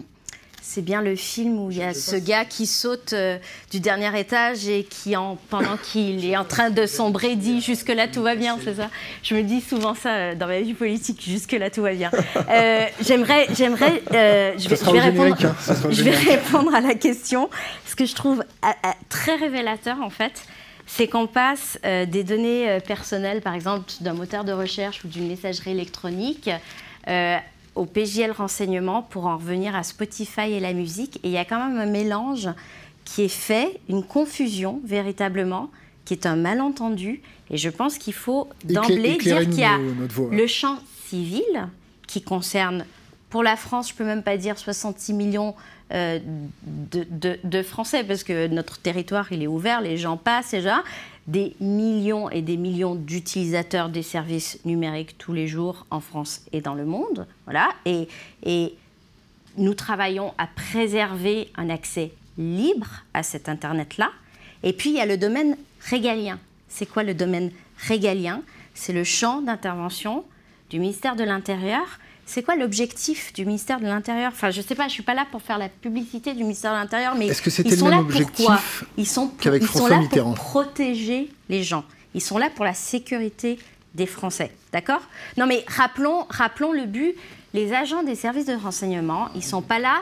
[SPEAKER 2] C'est bien le film où il y a ce gars qui saute euh, du dernier étage et qui, en, pendant qu'il est en train de sombrer, dit <laughs> Jusque-là tout va bien, c'est ça? Je me dis souvent ça euh, dans ma vie politique Jusque-là tout va bien. <laughs> j'aimerais. j'aimerais je, vais, répondre, hein, <laughs> je vais répondre à la question. Ce que je trouve très révélateur, en fait, c'est qu'on passe euh, des données euh, personnelles, par exemple d'un moteur de recherche ou d'une messagerie électronique, euh, au PGL renseignement pour en revenir à Spotify et la musique. Et il y a quand même un mélange qui est fait, une confusion véritablement, qui est un malentendu. Et je pense qu'il faut d'emblée dire qu'il y a le champ civil qui concerne, pour la France, je ne peux même pas dire 66 millions euh, de, Français, parce que notre territoire, il est ouvert, les gens passent déjà. Des millions et des millions d'utilisateurs des services numériques tous les jours en France et dans le monde. Voilà. Et, et nous travaillons à préserver un accès libre à cet Internet-là. Et puis, il y a le domaine régalien. C'est quoi le domaine régalien? C'est le champ d'intervention du ministère de l'Intérieur c'est quoi l'objectif du ministère de l'Intérieur? Enfin, je sais pas, je suis pas là pour faire la publicité du ministère de l'Intérieur, mais
[SPEAKER 1] que c'était le même objectif
[SPEAKER 2] Ils sont, ils sont là pour protéger les gens. Ils sont là pour la sécurité des Français, d'accord? Non, mais rappelons, rappelons le but. Les agents des services de renseignement, ils sont pas là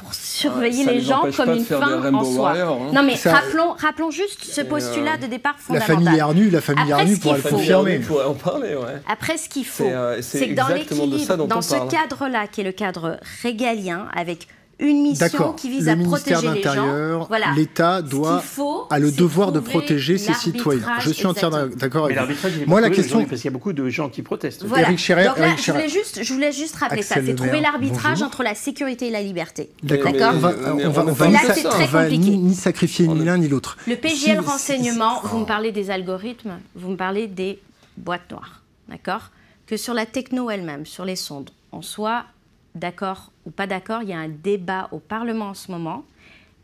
[SPEAKER 2] pour surveiller les, gens comme une fin en soi. Hein. Non mais rappelons, rappelons juste ce postulat de départ fondamental.
[SPEAKER 1] La famille Arnu, la famille Arnu pourrait le confirmer.
[SPEAKER 3] en parler, ouais.
[SPEAKER 2] Après, ce qu'il faut, c'est que dans l'équilibre, dans ce cadre-là, qui est le cadre régalien, avec une mission qui vise à protéger les gens.
[SPEAKER 1] Voilà. L'État doit a le devoir de protéger ses citoyens. Je suis entièrement d'accord avec
[SPEAKER 5] vous. Moi, la question, parce qu'il y a beaucoup de gens qui protestent.
[SPEAKER 2] Voilà. Eric Scherer, Donc là, je voulais juste, je voulais juste rappeler ça. C'est trouver l'arbitrage entre la sécurité et la liberté.
[SPEAKER 1] D'accord. On va, on va, on va, ni, ni, sacrifier ni l'un ni l'autre.
[SPEAKER 2] Le PGL renseignement, vous me parlez des algorithmes, vous me parlez des boîtes noires, d'accord? Que sur la techno elle-même, sur les sondes, on soit d'accord ou pas d'accord, il y a un débat au Parlement en ce moment.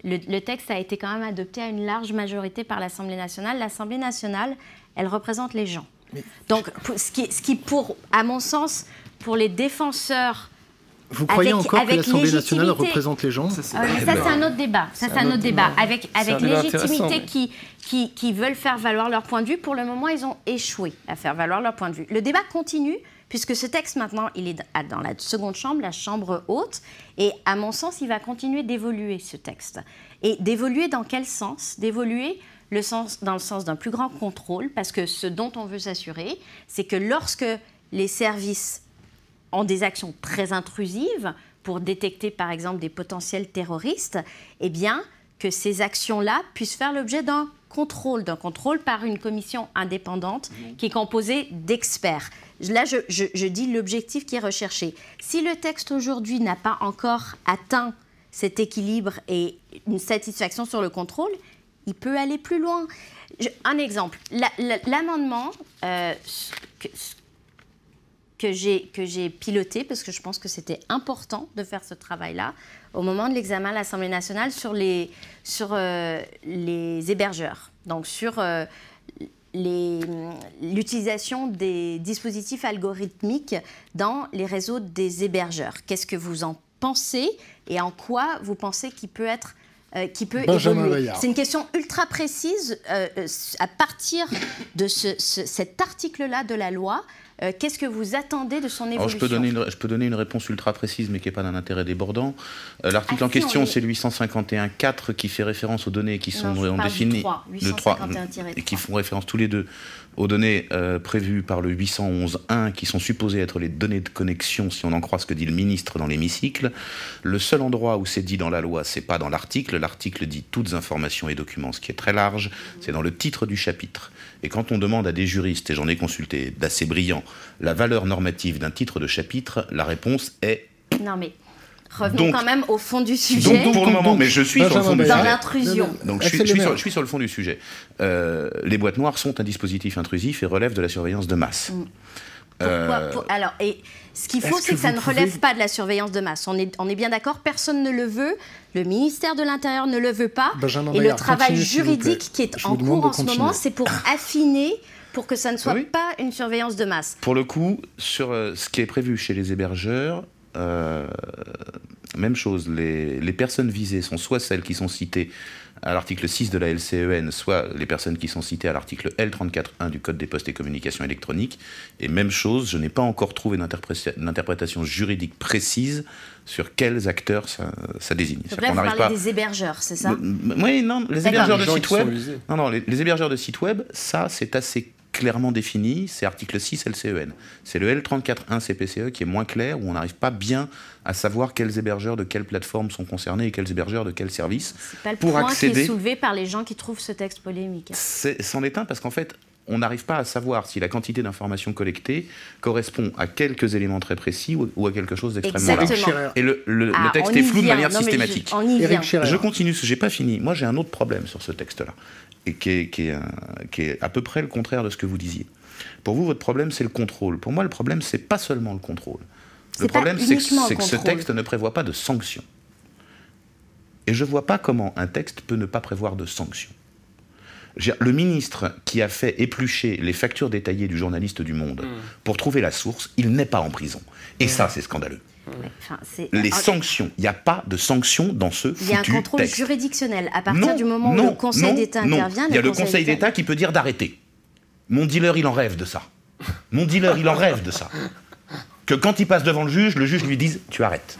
[SPEAKER 2] Le, texte a été quand même adopté à une large majorité par l'Assemblée nationale. L'Assemblée nationale, elle représente les gens. Donc, ce, qui, ce qui, pour, à mon sens, pour les défenseurs
[SPEAKER 1] vous croyez encore que l'Assemblée nationale représente les gens?
[SPEAKER 2] Ça, c'est un autre débat. Ça, c'est un, autre débat. Avec, avec légitimité qui, qui, qui, veulent faire valoir leur point de vue. Pour le moment, ils ont échoué à faire valoir leur point de vue. Le débat continue puisque ce texte maintenant, il est dans la seconde chambre, la chambre haute, et à mon sens, il va continuer d'évoluer ce texte. Et d'évoluer dans quel sens? D'évoluer le sens, dans le sens d'un plus grand contrôle, parce que ce dont on veut s'assurer, c'est que lorsque les services ont des actions très intrusives pour détecter par exemple des potentiels terroristes, eh bien que ces actions-là puissent faire l'objet d'un contrôle, d'un contrôle par une commission indépendante qui est composée d'experts. Là, je, dis l'objectif qui est recherché. Si le texte aujourd'hui n'a pas encore atteint cet équilibre et une satisfaction sur le contrôle, il peut aller plus loin. un exemple, l'amendement euh, que, j'ai piloté, parce que je pense que c'était important de faire ce travail-là, au moment de l'examen à l'Assemblée nationale sur les, euh, hébergeurs, donc sur euh, l'utilisation des dispositifs algorithmiques dans les réseaux des hébergeurs. Qu'est-ce que vous en pensez et en quoi vous pensez qu'il peut être euh, qui peut évoluer. C'est une question ultra précise. Euh, euh, à partir de ce, cet article-là de la loi, euh, qu'est-ce que vous attendez de son évolution
[SPEAKER 4] Alors, je, peux donner une, je peux donner une réponse ultra précise, mais qui n'est pas d'un intérêt débordant. Euh, l'article en question, c'est le 851.4 qui fait référence aux données qui sont définies.
[SPEAKER 2] Le 3,
[SPEAKER 4] et qui font référence tous les deux aux données euh, prévues par le 811.1 qui sont supposées être les données de connexion, si on en croit ce que dit le ministre dans l'hémicycle. Le seul endroit où c'est dit dans la loi, c'est pas dans l'article. L'article dit toutes informations et documents, ce qui est très large. C'est dans le titre du chapitre. Et quand on demande à des juristes, et j'en ai consulté d'assez brillants, la valeur normative d'un titre de chapitre, la réponse est...
[SPEAKER 2] Non mais... Revenons quand même au fond du sujet.
[SPEAKER 4] Donc, pour le moment, mais je suis sur le fond du sujet.
[SPEAKER 2] Dans l'intrusion.
[SPEAKER 4] Donc je suis, sur, je suis, sur, le fond du sujet. Euh, les boîtes noires sont un dispositif intrusif et relèvent de la surveillance de masse.
[SPEAKER 2] Mm. Euh, alors, et ce qu'il faut, c'est que, ça ne relève pas de la surveillance de masse. On est, on est bien d'accord, personne ne le veut, le ministère de l'Intérieur ne le veut pas. et le travail juridique qui est en cours en ce moment, c'est pour <coughs> affiner pour que ça ne soit pas une surveillance de masse.
[SPEAKER 4] Pour le coup, sur euh, ce qui est prévu chez les hébergeurs, euh, même chose, les, les, personnes visées sont soit celles qui sont citées à l'article 6 de la LCEN, soit les personnes qui sont citées à l'article L34.1 du Code des postes et communications électroniques. Et même chose, je n'ai pas encore trouvé d'interprétation juridique précise sur quels acteurs ça, ça désigne.
[SPEAKER 2] Donc là, vous parlez pas... des hébergeurs, c'est ça?
[SPEAKER 4] Oui, non, les hébergeurs de sites web. Non, non, les, les hébergeurs de sites web, ça, c'est assez clairement défini, c'est article 6 LCEN. C'est le L34.1 CPCE qui est moins clair, où on n'arrive pas bien à savoir quels hébergeurs de quelle plateforme sont concernés et quels hébergeurs de quel service.
[SPEAKER 2] C'est pas le pour point accéder... qui est soulevé par les gens qui trouvent ce texte polémique.
[SPEAKER 4] C'en est, un parce qu'en fait, on n'arrive pas à savoir si la quantité d'informations collectées correspond à quelques éléments très précis ou, à quelque chose d'extrêmement large. Et le, ah, texte est flou de manière systématique.
[SPEAKER 2] Je,
[SPEAKER 4] je, continue, je n'ai pas fini. Moi, j'ai un autre problème sur ce texte-là et qui est, à peu près le contraire de ce que vous disiez. Pour vous, votre problème, c'est le contrôle. Pour moi, le problème, c'est pas seulement le contrôle. Le problème, c'est que, ce texte ne prévoit pas de sanctions. Et je ne vois pas comment un texte peut ne pas prévoir de sanctions. Le ministre qui a fait éplucher les factures détaillées du journaliste du Monde hmm. pour trouver la source, il n'est pas en prison. Et ça, c'est scandaleux les sanctions, il n'y a pas de sanctions dans ce
[SPEAKER 2] Il y a un contrôle juridictionnel. À partir du moment où le Conseil d'État intervient,
[SPEAKER 4] il y a le Conseil d'État qui peut dire d'arrêter. Mon dealer, il en rêve de ça. Mon dealer, il en rêve de ça. que quand il passe devant le juge, le juge lui dise tu arrêtes.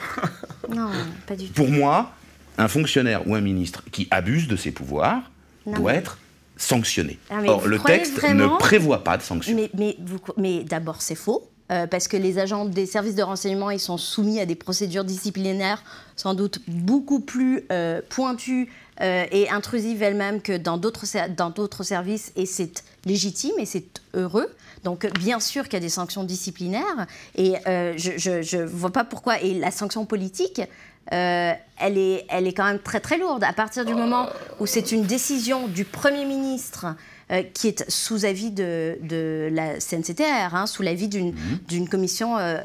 [SPEAKER 2] Non, pas du tout.
[SPEAKER 4] Pour moi, un fonctionnaire ou un ministre qui abuse de ses pouvoirs
[SPEAKER 2] Non,
[SPEAKER 4] doit être sanctionné.
[SPEAKER 2] Ah,
[SPEAKER 4] Or, le texte
[SPEAKER 2] vraiment
[SPEAKER 4] ne prévoit pas de sanction.
[SPEAKER 2] Mais, mais, vous- mais d'abord, c'est faux. Euh, parce que les agents des services de renseignement, ils sont soumis à des procédures disciplinaires sans doute beaucoup plus euh, pointues euh, et intrusives elles-mêmes que dans d'autres services, et c'est légitime et c'est heureux. Donc bien sûr qu'il y a des sanctions disciplinaires, et je ne vois pas pourquoi. Et la sanction politique, elle, est, elle est quand même très très lourde. À partir du moment où c'est une décision du Premier ministre euh, qui est sous avis de, de la CNCTR, hein, sous l'avis d'une d'une commission euh,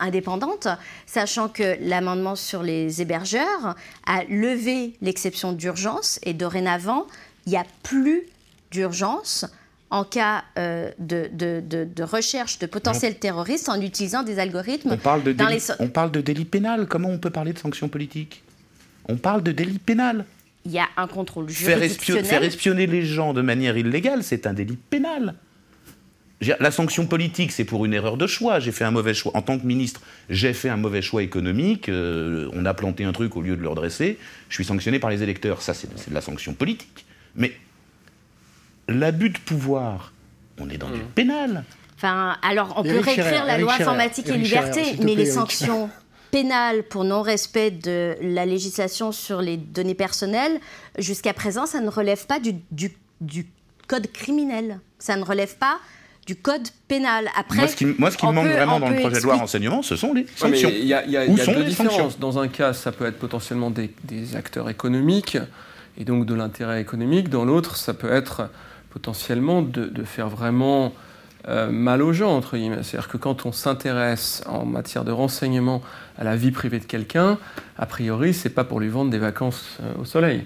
[SPEAKER 2] indépendante, sachant que l'amendement sur les hébergeurs a levé l'exception d'urgence et dorénavant, il n'y a plus d'urgence en cas euh, de, de- de- de recherche de potentiels terroristes en utilisant des algorithmes
[SPEAKER 4] On parle, de
[SPEAKER 2] dans
[SPEAKER 4] délit,
[SPEAKER 2] les
[SPEAKER 4] on parle de délit pénal. Comment on peut parler de sanction politique On parle de délit pénal.
[SPEAKER 2] Il y a un contrôle
[SPEAKER 4] Faire,
[SPEAKER 2] juridictionnel.
[SPEAKER 4] faire espionner les gens de manière illégale, c'est un délit pénal. La sanction politique, c'est pour une erreur de choix. J'ai fait un mauvais choix. En tant que ministre, j'ai fait un mauvais choix économique. euh, on a planté un truc au lieu de le redresser. Je suis sanctionné par les électeurs. Ça, c'est de la sanction politique. Mais l'abus de pouvoir, on est dans du pénal.
[SPEAKER 2] Enfin, alors on peut réécrire la
[SPEAKER 1] Éric
[SPEAKER 2] loi informatique et liberté, mais
[SPEAKER 1] plaît,
[SPEAKER 2] les
[SPEAKER 1] Éric.
[SPEAKER 2] sanctions pénales pour non-respect de la législation sur les données personnelles, jusqu'à présent, ça ne relève pas du, du- du code criminel. Ça ne relève pas du code pénal. Après,
[SPEAKER 4] moi, ce qui, moi, ce qui
[SPEAKER 2] on
[SPEAKER 4] me manque
[SPEAKER 2] peut-
[SPEAKER 4] vraiment dans le projet de loi renseignement, ce sont les sanctions.
[SPEAKER 3] Il y a, y a-
[SPEAKER 4] Où
[SPEAKER 3] il y a
[SPEAKER 4] sont
[SPEAKER 3] deux
[SPEAKER 4] les
[SPEAKER 3] différences. Dans un cas, ça peut être potentiellement des, des acteurs économiques et donc de l'intérêt économique. Dans l'autre, ça peut être potentiellement de, de faire vraiment euh, mal aux gens, entre guillemets. C'est-à-dire que quand on s'intéresse en matière de renseignement à la vie privée de quelqu'un, a priori, c'est pas pour lui vendre des vacances euh, au soleil.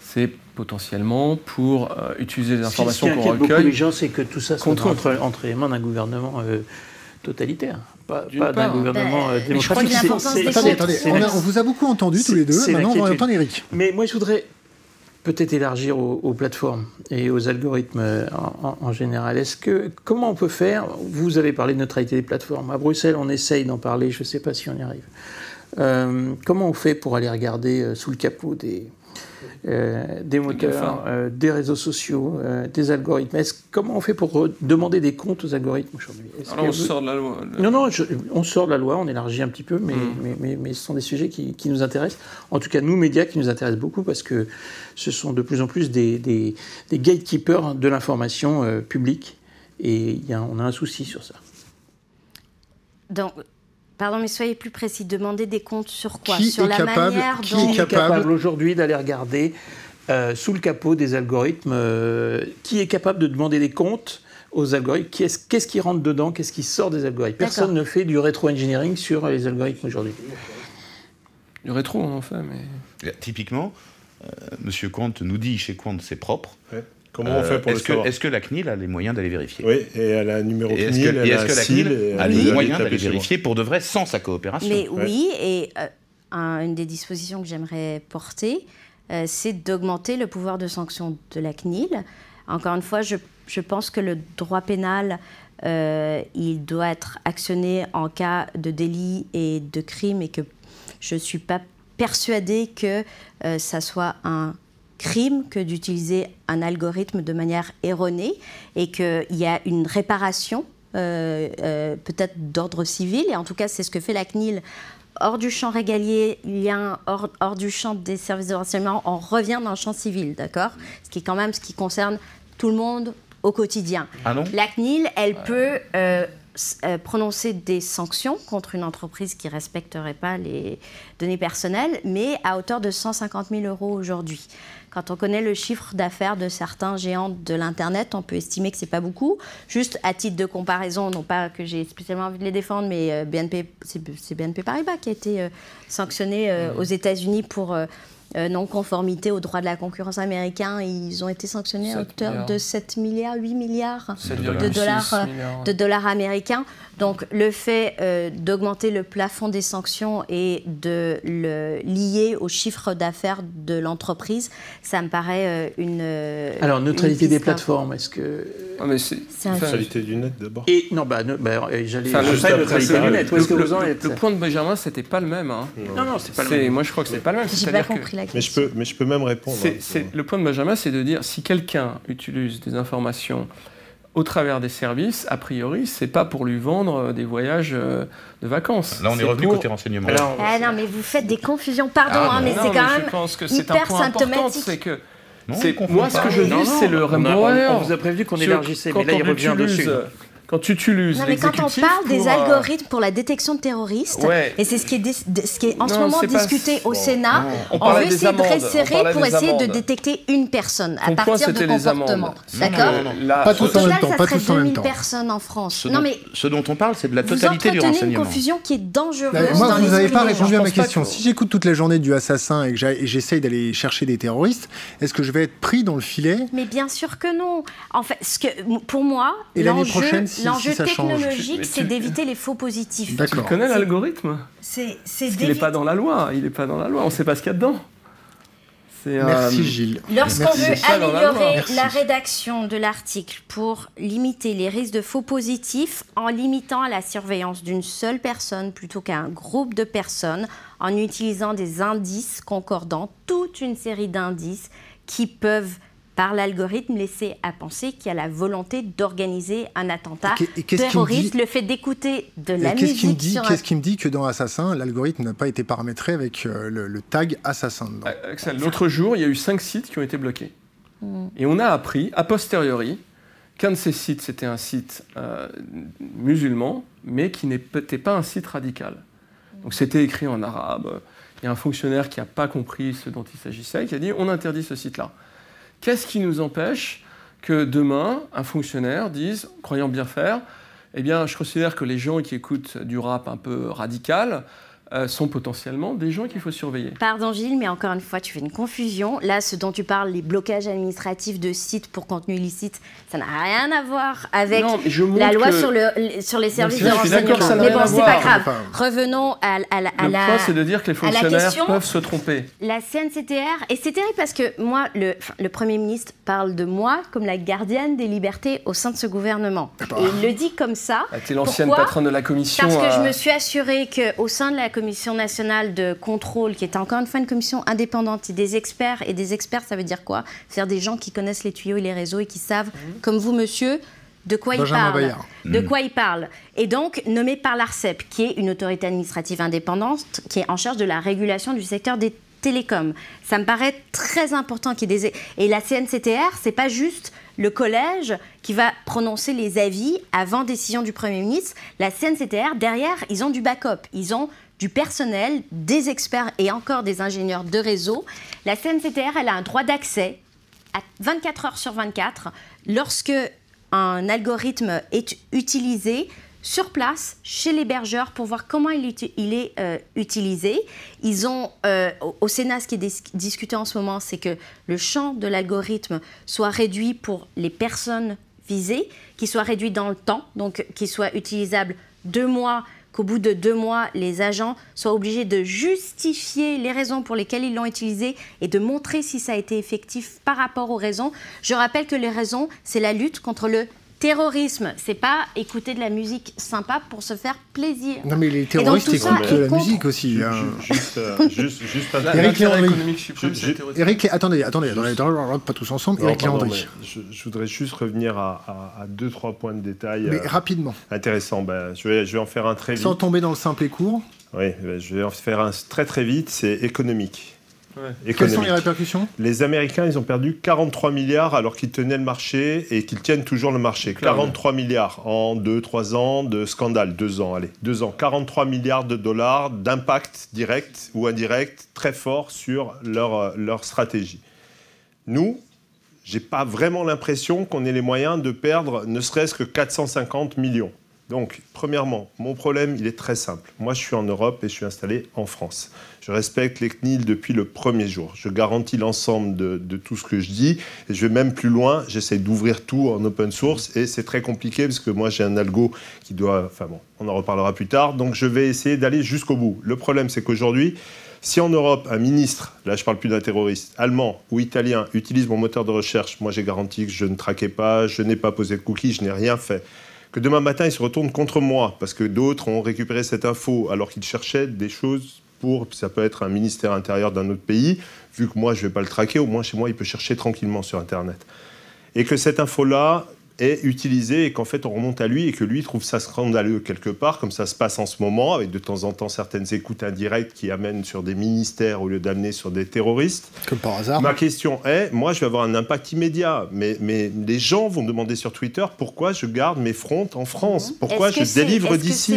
[SPEAKER 3] C'est potentiellement pour euh, utiliser les informations
[SPEAKER 5] Ce qui
[SPEAKER 3] qu'on
[SPEAKER 5] inquiète beaucoup
[SPEAKER 3] recueille.
[SPEAKER 5] les gens, c'est que tout ça soit entre, entre les mains d'un gouvernement euh, totalitaire, pas, d'un gouvernement euh,
[SPEAKER 2] Ben, je crois
[SPEAKER 5] démocratique.
[SPEAKER 2] que des
[SPEAKER 1] Attendez, attendez, on, a- on vous a beaucoup entendu tous les deux, maintenant on va entendre Eric.
[SPEAKER 5] Mais moi, je voudrais peut-être élargir aux, plateformes et aux algorithmes en général. Est-ce que comment on peut faire? Vous avez parlé de neutralité des plateformes. À Bruxelles, on essaye d'en parler. Je ne sais pas si on y arrive. Euh, comment on fait pour aller regarder euh, sous le capot des euh, des moteurs, euh, des réseaux sociaux, euh, des algorithmes Est-ce- Comment on fait pour demander des comptes aux algorithmes aujourd'hui? Est-ce
[SPEAKER 3] Alors on
[SPEAKER 5] vous-
[SPEAKER 3] sort de la loi. Le-
[SPEAKER 5] non, non, je- on sort de la loi, on élargit un petit peu, mais,
[SPEAKER 3] Mm.
[SPEAKER 5] mais, mais, mais ce sont des sujets qui, qui nous intéressent. En tout cas, nous, médias, qui nous intéressent beaucoup parce que ce sont de plus en plus des, des, des gatekeepers de l'information euh, publique. Et il y a, on a un souci sur ça.
[SPEAKER 2] Donc, pardon, mais soyez plus précis. Demander des comptes sur quoi
[SPEAKER 1] Qui
[SPEAKER 2] Sur la
[SPEAKER 1] capable-
[SPEAKER 2] manière
[SPEAKER 1] qui
[SPEAKER 2] dont...
[SPEAKER 5] Qui est
[SPEAKER 1] capable-
[SPEAKER 5] aujourd'hui d'aller regarder euh, sous le capot des algorithmes euh, Qui est capable de demander des comptes aux algorithmes? Qu'est-ce qu'est-ce qui rentre dedans? Qu'est-ce qui sort des algorithmes? Personne ne fait du rétro-engineering sur les algorithmes aujourd'hui.
[SPEAKER 3] Du rétro, on en fait, mais.
[SPEAKER 4] Typiquement, euh, Monsieur Quant nous dit chez Quant c'est propre.
[SPEAKER 6] Ouais. Comment on fait
[SPEAKER 4] Euh,
[SPEAKER 6] pour le
[SPEAKER 4] est-ce que,
[SPEAKER 6] savoir
[SPEAKER 4] est-ce que la CNIL a les moyens d'aller vérifier
[SPEAKER 6] Oui, et elle a un numéro
[SPEAKER 4] Et est-ce
[SPEAKER 6] CNIL,
[SPEAKER 4] que, et
[SPEAKER 6] elle
[SPEAKER 4] est-ce
[SPEAKER 6] a
[SPEAKER 4] que la CNIL
[SPEAKER 6] et
[SPEAKER 4] a les moyens d'aller vérifier pour de vrai sans sa coopération
[SPEAKER 2] Mais
[SPEAKER 6] Ouais.
[SPEAKER 2] oui, et euh, un- une des dispositions que j'aimerais porter, euh, c'est d'augmenter le pouvoir de sanction de la CNIL. Encore une fois, je, je pense que le droit pénal, euh, il doit être actionné en cas de délit et de crime et que je ne suis pas persuadée que euh, ça soit un crime que d'utiliser un algorithme de manière erronée et qu'il y a une réparation euh, euh, peut-être d'ordre civil, et en tout cas c'est ce que fait la CNIL. Hors du champ régalien, hors, hors du champ des services de renseignement, on revient dans le champ civil, d'accord? Ce qui est quand même ce qui concerne tout le monde au quotidien.
[SPEAKER 4] Ah non?
[SPEAKER 2] La CNIL, elle peut euh, prononcer des sanctions contre une entreprise qui ne respecterait pas les données personnelles, mais à hauteur de 150 000 euros aujourd'hui. Quand on connaît le chiffre d'affaires de certains géants de l'Internet, on peut estimer que c'est pas beaucoup. Juste à titre de comparaison, non pas que j'ai spécialement envie de les défendre, mais euh, BNP, c'est BNP Paribas qui a été euh, sanctionné euh, aux États-Unis pour non-conformité au droit de la concurrence américain. Ils ont été sanctionnés à
[SPEAKER 3] 7
[SPEAKER 2] hauteur de 7 milliards, 8 milliards
[SPEAKER 3] 7,6
[SPEAKER 2] de dollars, euh,
[SPEAKER 3] milliards.
[SPEAKER 2] de dollars américains. Donc le fait euh, d'augmenter le plafond des sanctions et de le lier au chiffre d'affaires de l'entreprise, ça me paraît euh, une. euh,
[SPEAKER 5] Alors,
[SPEAKER 2] une
[SPEAKER 5] neutralité des plateformes, est-ce que.
[SPEAKER 3] Ah, mais c'est-
[SPEAKER 6] Neutralité du net d'abord.
[SPEAKER 5] Et non, bah, ne- bah, euh, j'allais.
[SPEAKER 3] Enfin,
[SPEAKER 5] après, neutralité du net, où est-ce que vous en êtes
[SPEAKER 3] le point de Benjamin, c'était pas le même. hein.
[SPEAKER 5] Non, non, c'est pas le même.
[SPEAKER 3] Moi, je crois que c'est pas le même.
[SPEAKER 2] J'ai pas compris la
[SPEAKER 6] Mais je peux, mais je peux même répondre.
[SPEAKER 3] c'est-
[SPEAKER 6] hein.
[SPEAKER 3] c'est- le point de Benjamin, c'est de dire si quelqu'un utilise des informations au travers des services, a priori, c'est pas pour lui vendre euh, des voyages euh, de vacances.
[SPEAKER 4] Là, on est revenu
[SPEAKER 3] pour-
[SPEAKER 4] côté renseignement.
[SPEAKER 5] Alors,
[SPEAKER 2] Ah non, mais vous faites des confusions, pardon,
[SPEAKER 3] Ah,
[SPEAKER 2] hein, mais
[SPEAKER 3] non,
[SPEAKER 2] c'est quand
[SPEAKER 3] je
[SPEAKER 2] même.
[SPEAKER 3] pense que c'est un
[SPEAKER 2] hyper
[SPEAKER 3] point important,
[SPEAKER 2] symptomatique.
[SPEAKER 3] c'est que
[SPEAKER 4] Non,
[SPEAKER 3] moi ce que je dis,
[SPEAKER 5] non,
[SPEAKER 3] c'est le
[SPEAKER 5] on a- on- vous a prévenu qu'on élargissait, mais là, il revient dessus.
[SPEAKER 3] Quand tu utilises
[SPEAKER 2] Non, mais quand on parle des
[SPEAKER 3] euh,
[SPEAKER 2] algorithmes pour la détection de terroristes,
[SPEAKER 3] Ouais.
[SPEAKER 2] et c'est ce qui est, dé- de- ce qui est en ce moment
[SPEAKER 3] pas-
[SPEAKER 2] discuté au
[SPEAKER 3] bon,
[SPEAKER 2] Sénat, on,
[SPEAKER 3] On
[SPEAKER 2] veut essayer de resserrer pour essayer de détecter une personne à
[SPEAKER 3] Ton
[SPEAKER 2] partir de
[SPEAKER 3] c'était les
[SPEAKER 2] comportement.
[SPEAKER 3] amendes.
[SPEAKER 2] D'accord.
[SPEAKER 3] Là,
[SPEAKER 1] Pas tous
[SPEAKER 2] Au
[SPEAKER 1] en même
[SPEAKER 2] total,
[SPEAKER 1] temps,
[SPEAKER 2] ça
[SPEAKER 1] pas
[SPEAKER 2] serait
[SPEAKER 1] tous en même
[SPEAKER 2] 2000
[SPEAKER 1] temps.
[SPEAKER 2] personnes en France.
[SPEAKER 4] Ce,
[SPEAKER 2] non,
[SPEAKER 4] dont,
[SPEAKER 2] mais
[SPEAKER 4] ce dont on parle, c'est de la totalité du
[SPEAKER 2] entretenez une
[SPEAKER 4] renseignement.
[SPEAKER 2] confusion qui est dangereuse
[SPEAKER 1] Bah,
[SPEAKER 2] dans
[SPEAKER 1] moi, vous n'avez pas répondu à ma question.
[SPEAKER 3] que-
[SPEAKER 1] Si j'écoute toute la journée du assassin et que j'essaye d'aller chercher des terroristes, est-ce que je vais être pris dans le filet?
[SPEAKER 2] Mais bien sûr que non. En fait, ce que, pour moi,
[SPEAKER 1] Et l'année
[SPEAKER 2] l'enjeu
[SPEAKER 1] prochaine, si-
[SPEAKER 2] l'enjeu
[SPEAKER 1] si
[SPEAKER 2] technologique, c'est
[SPEAKER 3] tu-
[SPEAKER 2] d'éviter les faux positifs.
[SPEAKER 3] Tu connais l'algorithme
[SPEAKER 2] C'est
[SPEAKER 3] qu'il n'est pas dans la loi. Il n'est pas dans la loi. On ne sait pas ce qu'il y a dedans. C'est, euh,
[SPEAKER 1] Merci Gilles.
[SPEAKER 2] Lorsqu'on veut
[SPEAKER 3] la
[SPEAKER 2] améliorer la rédaction de l'article pour limiter les risques de faux positifs en limitant la surveillance d'une seule personne plutôt qu'un groupe de personnes, en utilisant des indices concordants, toute une série d'indices qui peuvent, par l'algorithme, laisser à penser qu'il y a la volonté d'organiser un attentat
[SPEAKER 1] Et et
[SPEAKER 2] terroriste.
[SPEAKER 1] dit-
[SPEAKER 2] Le fait d'écouter de
[SPEAKER 1] Et
[SPEAKER 2] la
[SPEAKER 1] Qu'est-ce qui me
[SPEAKER 2] musique
[SPEAKER 1] dit,
[SPEAKER 2] sur un
[SPEAKER 1] qu'est-ce qui me dit que dans Assassin, l'algorithme n'a pas été paramétré avec euh, le, le tag Assassin dedans?
[SPEAKER 3] Euh, Axel, l'autre jour, il y a eu cinq sites qui ont été bloqués. Et on a appris, a posteriori, qu'un de ces sites, c'était un site euh, musulman, mais qui n'était pas un site radical. Donc c'était écrit en arabe. Il y a un fonctionnaire qui n'a pas compris ce dont il s'agissait, qui a dit on interdit ce site-là. Qu'est-ce qui nous empêche que demain, un fonctionnaire dise, croyant bien faire, eh bien, je considère que les gens qui écoutent du rap un peu radical euh, sont potentiellement des gens qu'il faut surveiller.
[SPEAKER 2] Pardon Gilles, mais encore une fois, tu fais une confusion. Là, ce dont tu parles, les blocages administratifs de sites pour contenu illicite, ça n'a rien à voir avec
[SPEAKER 3] Non,
[SPEAKER 2] la loi
[SPEAKER 3] que-
[SPEAKER 2] sur, le, sur les services de renseignement. Mais bon, c'est pas grave.
[SPEAKER 1] Enfin,
[SPEAKER 2] Revenons à, à la- à
[SPEAKER 3] Le
[SPEAKER 2] la...
[SPEAKER 3] point, c'est de dire que les fonctionnaires
[SPEAKER 2] question-
[SPEAKER 3] peuvent se tromper.
[SPEAKER 2] La CNCTR, et c'est terrible parce que moi, le, le Premier ministre parle de moi comme la gardienne des libertés au sein de ce gouvernement.
[SPEAKER 1] bah.
[SPEAKER 2] Et il le dit comme ça.
[SPEAKER 3] Ah, T'es l'ancienne patronne de la commission.
[SPEAKER 2] Parce que je
[SPEAKER 3] euh,
[SPEAKER 2] me suis assurée qu'au sein de la Commission nationale de contrôle, qui est encore une fois une commission indépendante, et des experts, et des experts, ça veut dire quoi? Faire des gens qui connaissent les tuyaux et les réseaux et qui savent, comme vous, monsieur, de quoi
[SPEAKER 1] Benjamin
[SPEAKER 2] ils parlent.
[SPEAKER 1] Bayard.
[SPEAKER 2] De quoi ils parlent. Et donc, nommé par l'ARCEP, qui est une autorité administrative indépendante, qui est en charge de la régulation du secteur des télécoms. Ça me paraît très important qu'il y ait des... Et la CNCTR, c'est pas juste le collège qui va prononcer les avis avant décision du Premier ministre. La CNCTR, derrière, ils ont du backup. Ils ont du personnel, des experts et encore des ingénieurs de réseau. La CNCTR, elle a un droit d'accès à 24 heures sur 24 lorsque un algorithme est utilisé sur place chez l'hébergeur pour voir comment il est, euh, utilisé. Ils ont euh, au- Sénat ce qui est dis- discuté en ce moment, c'est que le champ de l'algorithme soit réduit pour les personnes visées, qu'il soit réduit dans le temps, donc qu'il soit utilisable deux mois qu'au bout de deux mois, les agents soient obligés de justifier les raisons pour lesquelles ils l'ont utilisé et de montrer si ça a été effectif par rapport aux raisons. Je rappelle que les raisons, c'est la lutte contre le terrorisme. C'est pas écouter de la musique sympa pour se faire plaisir.
[SPEAKER 1] Non, mais les terroristes écoutent de la
[SPEAKER 2] contre-
[SPEAKER 1] musique aussi.
[SPEAKER 6] Ju-
[SPEAKER 1] hein.
[SPEAKER 6] ju- Juste, euh, <laughs> juste, juste
[SPEAKER 3] la-
[SPEAKER 1] Léandry.
[SPEAKER 3] terrorisme.
[SPEAKER 1] Eric, attendez, attendez, attendez, attendez, pas tous ensemble.
[SPEAKER 6] Non,
[SPEAKER 1] Eric
[SPEAKER 6] pardon, je, je voudrais juste revenir à, à- à deux, trois points de détail
[SPEAKER 1] Mais
[SPEAKER 6] euh,
[SPEAKER 1] rapidement,
[SPEAKER 6] intéressants. Ben, je, vais, je vais en faire un très vite.
[SPEAKER 1] sans tomber dans le simple et court,
[SPEAKER 6] Oui, ben, je vais en faire un très très vite. C'est économique.
[SPEAKER 3] Ouais.
[SPEAKER 1] quelles sont les répercussions?
[SPEAKER 6] Les Américains, ils ont perdu 43 milliards alors qu'ils tenaient le marché et qu'ils tiennent toujours le marché.
[SPEAKER 3] Clair,
[SPEAKER 6] 43 milliards en 2-3 ans de scandale. 2 ans, allez. 2 ans. 43 milliards de dollars d'impact direct ou indirect très fort sur leur, euh, leur stratégie. Nous, j'ai pas vraiment l'impression qu'on ait les moyens de perdre ne serait-ce que 450 millions. Donc, premièrement, mon problème, il est très simple. Moi, je suis en Europe et je suis installé en France. Je respecte les CNIL depuis le premier jour. Je garantis l'ensemble de, tout ce que je dis. Et je vais même plus loin. J'essaie d'ouvrir tout en open source. Et c'est très compliqué parce que moi, j'ai un algo qui doit... Enfin bon, on en reparlera plus tard. Donc, je vais essayer d'aller jusqu'au bout. Le problème, c'est qu'aujourd'hui, si en Europe, un ministre, là je parle plus d'un terroriste, allemand ou italien, utilise mon moteur de recherche, moi j'ai garanti que je ne traquais pas, je n'ai pas posé de cookies, je n'ai rien fait. Que demain matin, il se retourne contre moi parce que d'autres ont récupéré cette info alors qu'ils cherchaient des choses pour, ça peut être un ministère intérieur d'un autre pays, vu que moi je ne vais pas le traquer, au moins chez moi il peut chercher tranquillement sur Internet. Et que cette info-là, est utilisé et qu'en fait on remonte à lui et que lui trouve ça scandaleux quelque part, comme ça se passe en ce moment, avec de temps en temps certaines écoutes indirectes qui amènent sur des ministères au lieu d'amener sur des terroristes.
[SPEAKER 1] Comme par hasard.
[SPEAKER 6] Ma question est, moi je vais avoir un impact immédiat, mais, mais les gens vont demander sur Twitter pourquoi je garde mes fronts en France, mhm. pourquoi je délivre d'ici.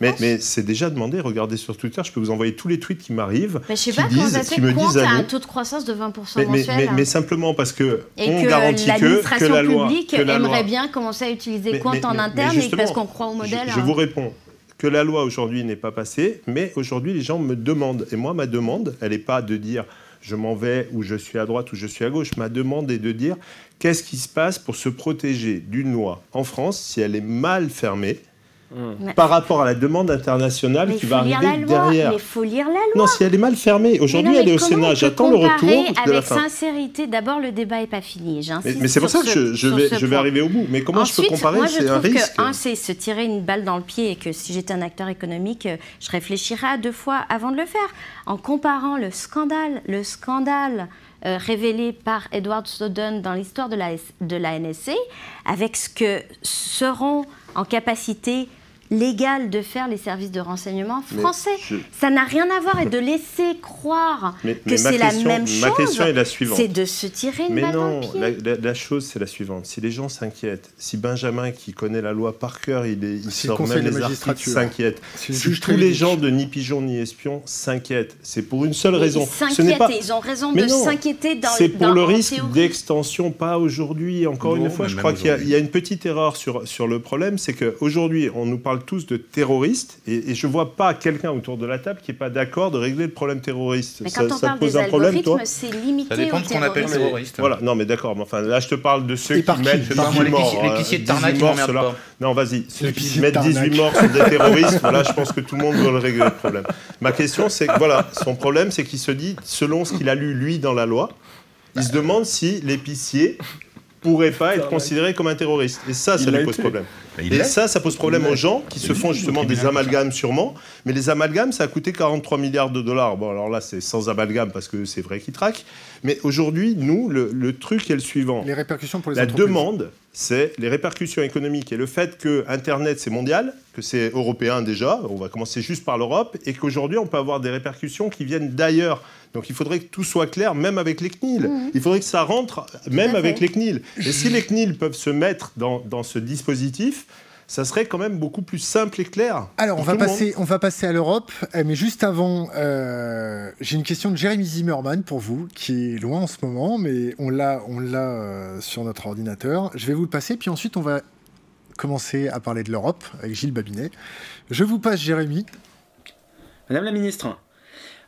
[SPEAKER 6] Mais, mais c'est déjà demandé, regardez sur Twitter, je peux vous envoyer tous les tweets qui m'arrivent, qui, disent, qui me disent
[SPEAKER 2] à un taux de croissance de 20%
[SPEAKER 6] mais,
[SPEAKER 2] mensuel.
[SPEAKER 6] Mais, simplement parce que on garantit que, que la loi, que la
[SPEAKER 2] aimerait bien commencer à utiliser compte en interne et parce qu'on croit au modèle.
[SPEAKER 6] Je, vous réponds que la loi aujourd'hui n'est pas passée, mais aujourd'hui les gens me demandent. Et moi, ma demande, elle n'est pas de dire je m'en vais ou je suis à droite ou je suis à gauche. Ma demande est de dire qu'est-ce qui se passe pour se protéger d'une loi en France si elle est mal fermée Mmh. par rapport à la demande internationale qui va arriver derrière.
[SPEAKER 2] Mais il faut lire la loi.
[SPEAKER 6] Non, si elle est mal fermée. Aujourd'hui, elle est au Sénat. J'attends le retour de
[SPEAKER 2] la fin. Avec sincérité, d'abord, le débat n'est pas fini.
[SPEAKER 6] Mais, mais c'est pour ça que je, je vais, je vais arriver au bout. Mais comment je peux comparer C'est un risque.
[SPEAKER 2] Que, un, c'est se tirer une balle dans le pied et que si j'étais un acteur économique, euh, je réfléchirais à deux fois avant de le faire. En comparant le scandale, le scandale euh, révélé par Edward Snowden dans l'histoire de la, de la NSA avec ce que seront en capacité légal de faire les services de renseignement français. Ça n'a rien à voir et de laisser croire <laughs> que c'est la même chose. Ma question est la suivante. C'est de se tirer une
[SPEAKER 6] mais
[SPEAKER 2] non,
[SPEAKER 6] La, la, chose c'est la suivante. Si les gens s'inquiètent, si Benjamin qui connaît la loi par cœur, il, est, il sort même les articles, s'inquiète. Si, tous les gens de ni pigeon ni espion s'inquiètent, c'est pour une seule raison.
[SPEAKER 2] Ce n'est pas... Ils ont raison de s'inquiéter dans
[SPEAKER 6] C'est pour le risque d'extension, pas aujourd'hui. Encore une fois, je crois qu'il y, y, a une petite erreur sur, sur le problème, c'est qu'aujourd'hui, on nous parle tous de terroristes, et, je ne vois pas quelqu'un autour de la table qui n'est pas d'accord de régler le problème terroriste.
[SPEAKER 2] Mais quand ça, on parle pose des un problème, toi c'est limité Ça dépend de ce qu'on appelle
[SPEAKER 6] terroriste. Voilà, non, mais d'accord, mais enfin, là, je te parle de ceux qui mettent 18 morts.
[SPEAKER 4] L'épicier de Tarnac, qui m'emmerde pas.
[SPEAKER 6] Non, vas-y, ceux qui mettent 18 morts sur des <laughs> terroristes, voilà, je pense que tout le monde veut le régler, le problème. Ma question, c'est que, voilà, son problème, c'est qu'il se dit, selon ce qu'il a lu, lui, dans la loi, il se demande si l'épicier pourrait pas être considéré comme un terroriste. Et ça, ça lui pose problème. Et ça, ça pose problème aux gens qui se font justement des amalgames sûrement. Mais les amalgames, ça a coûté 43 milliards de dollars. Bon, alors là, c'est sans amalgame parce que c'est vrai qu'ils traquent. Mais aujourd'hui, nous, le, truc est le suivant.
[SPEAKER 1] Les répercussions pour les
[SPEAKER 6] La demande, c'est les répercussions économiques et le fait que Internet, c'est mondial, que c'est européen déjà, on va commencer juste par l'Europe, et qu'aujourd'hui, on peut avoir des répercussions qui viennent d'ailleurs. Donc il faudrait que tout soit clair, même avec les CNIL. Mmh. Il faudrait que ça rentre, même avec les CNIL. Et si les CNIL peuvent se mettre dans, dans ce dispositif, ça serait quand même beaucoup plus simple et clair.
[SPEAKER 1] Alors, on va, passer, on va passer à l'Europe, euh, mais juste avant, euh, j'ai une question de Jérémy Zimmerman pour vous, qui est loin en ce moment, mais on l'a, on l'a euh, sur notre ordinateur. Je vais vous le passer, puis ensuite on va commencer à parler de l'Europe avec Gilles Babinet. Je vous passe Jérémy.
[SPEAKER 7] Madame la ministre,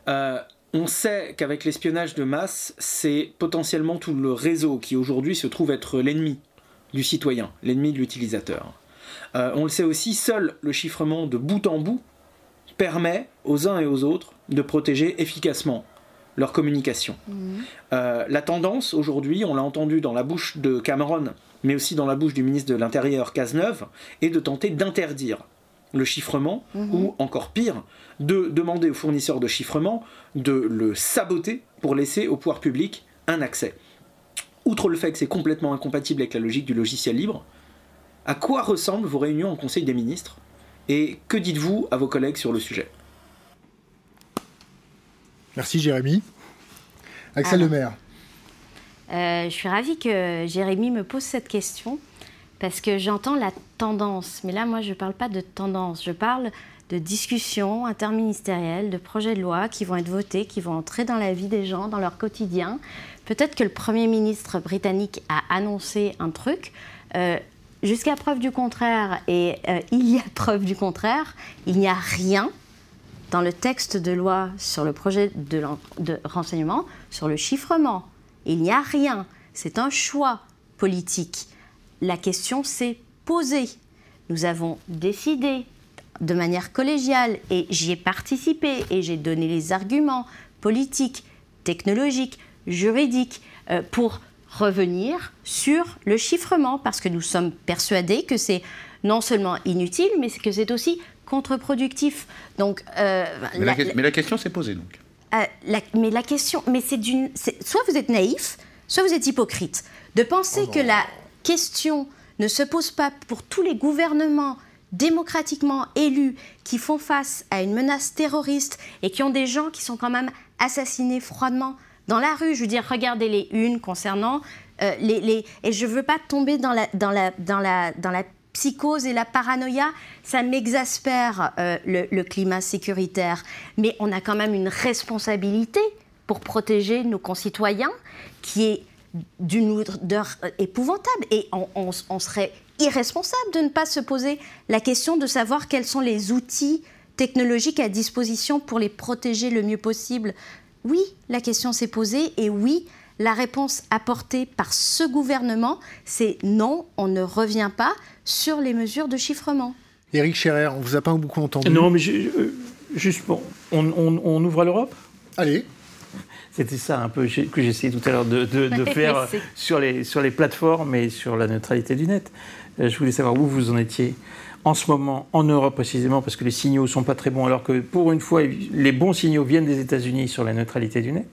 [SPEAKER 7] on sait qu'avec l'espionnage de masse, c'est potentiellement tout le réseau qui aujourd'hui se trouve être l'ennemi du citoyen, l'ennemi de l'utilisateur. Euh, on le sait aussi, seul le chiffrement de bout en bout permet aux uns et aux autres de protéger efficacement leur communication. Mhm. Euh, la tendance aujourd'hui, on l'a entendu dans la bouche de Cameron, mais aussi dans la bouche du ministre de l'Intérieur Cazeneuve, est de tenter d'interdire le chiffrement, mhm. ou encore pire, de demander aux fournisseurs de chiffrement de le saboter pour laisser au pouvoir public un accès. Outre le fait que c'est complètement incompatible avec la logique du logiciel libre, à quoi ressemblent vos réunions au Conseil des ministres et que dites-vous à vos collègues sur le sujet?
[SPEAKER 1] Merci Jérémy. Axel Lemaire.
[SPEAKER 2] Euh, je suis ravie que Jérémy me pose cette question parce que j'entends la tendance. Mais là, moi, je ne parle pas de tendance. Je parle de discussions interministérielles, de projets de loi qui vont être votés, qui vont entrer dans la vie des gens, dans leur quotidien. Peut-être que le Premier ministre britannique a annoncé un truc. Euh, jusqu'à preuve du contraire, et euh, il y a preuve du contraire, il n'y a rien dans le texte de loi sur le projet de, renseignement, sur le chiffrement. Il n'y a rien. C'est un choix politique. La question s'est posée. Nous avons décidé de manière collégiale, et j'y ai participé, et j'ai donné les arguments politiques, technologiques, juridiques, euh, pour revenir sur le chiffrement, parce que nous sommes persuadés que c'est non seulement inutile, mais que c'est aussi contre-productif.
[SPEAKER 4] Donc, euh, mais, la, question s'est posée donc.
[SPEAKER 2] Euh, mais la question, mais c'est d'une, soit vous êtes naïf, soit vous êtes hypocrite. De penser oh que la question ne se pose pas pour tous les gouvernements démocratiquement élus qui font face à une menace terroriste et qui ont des gens qui sont quand même assassinés froidement dans la rue. Je veux dire, regardez les unes concernant euh, les, Et je ne veux pas tomber dans la, dans, la, dans, la, dans la psychose et la paranoïa, ça m'exaspère euh, le, climat sécuritaire. Mais on a quand même une responsabilité pour protéger nos concitoyens qui est d'une lourdeur épouvantable. Et on, serait irresponsable de ne pas se poser la question de savoir quels sont les outils technologiques à disposition pour les protéger le mieux possible oui, la question s'est posée et oui, la réponse apportée par ce gouvernement, c'est non, on ne revient pas sur les mesures de chiffrement.
[SPEAKER 1] Éric Scherer, on vous a pas beaucoup entendu.
[SPEAKER 5] Non, mais euh, juste, bon, on, ouvre à l'Europe?
[SPEAKER 1] Allez.
[SPEAKER 5] C'était ça un peu que j'essayais tout à l'heure de, <laughs> faire sur les, sur les plateformes et sur la neutralité du net. Euh, je voulais savoir où vous en étiez en ce moment en Europe précisément, parce que les signaux ne sont pas très bons, alors que pour une fois, les bons signaux viennent des États-Unis sur la neutralité du net.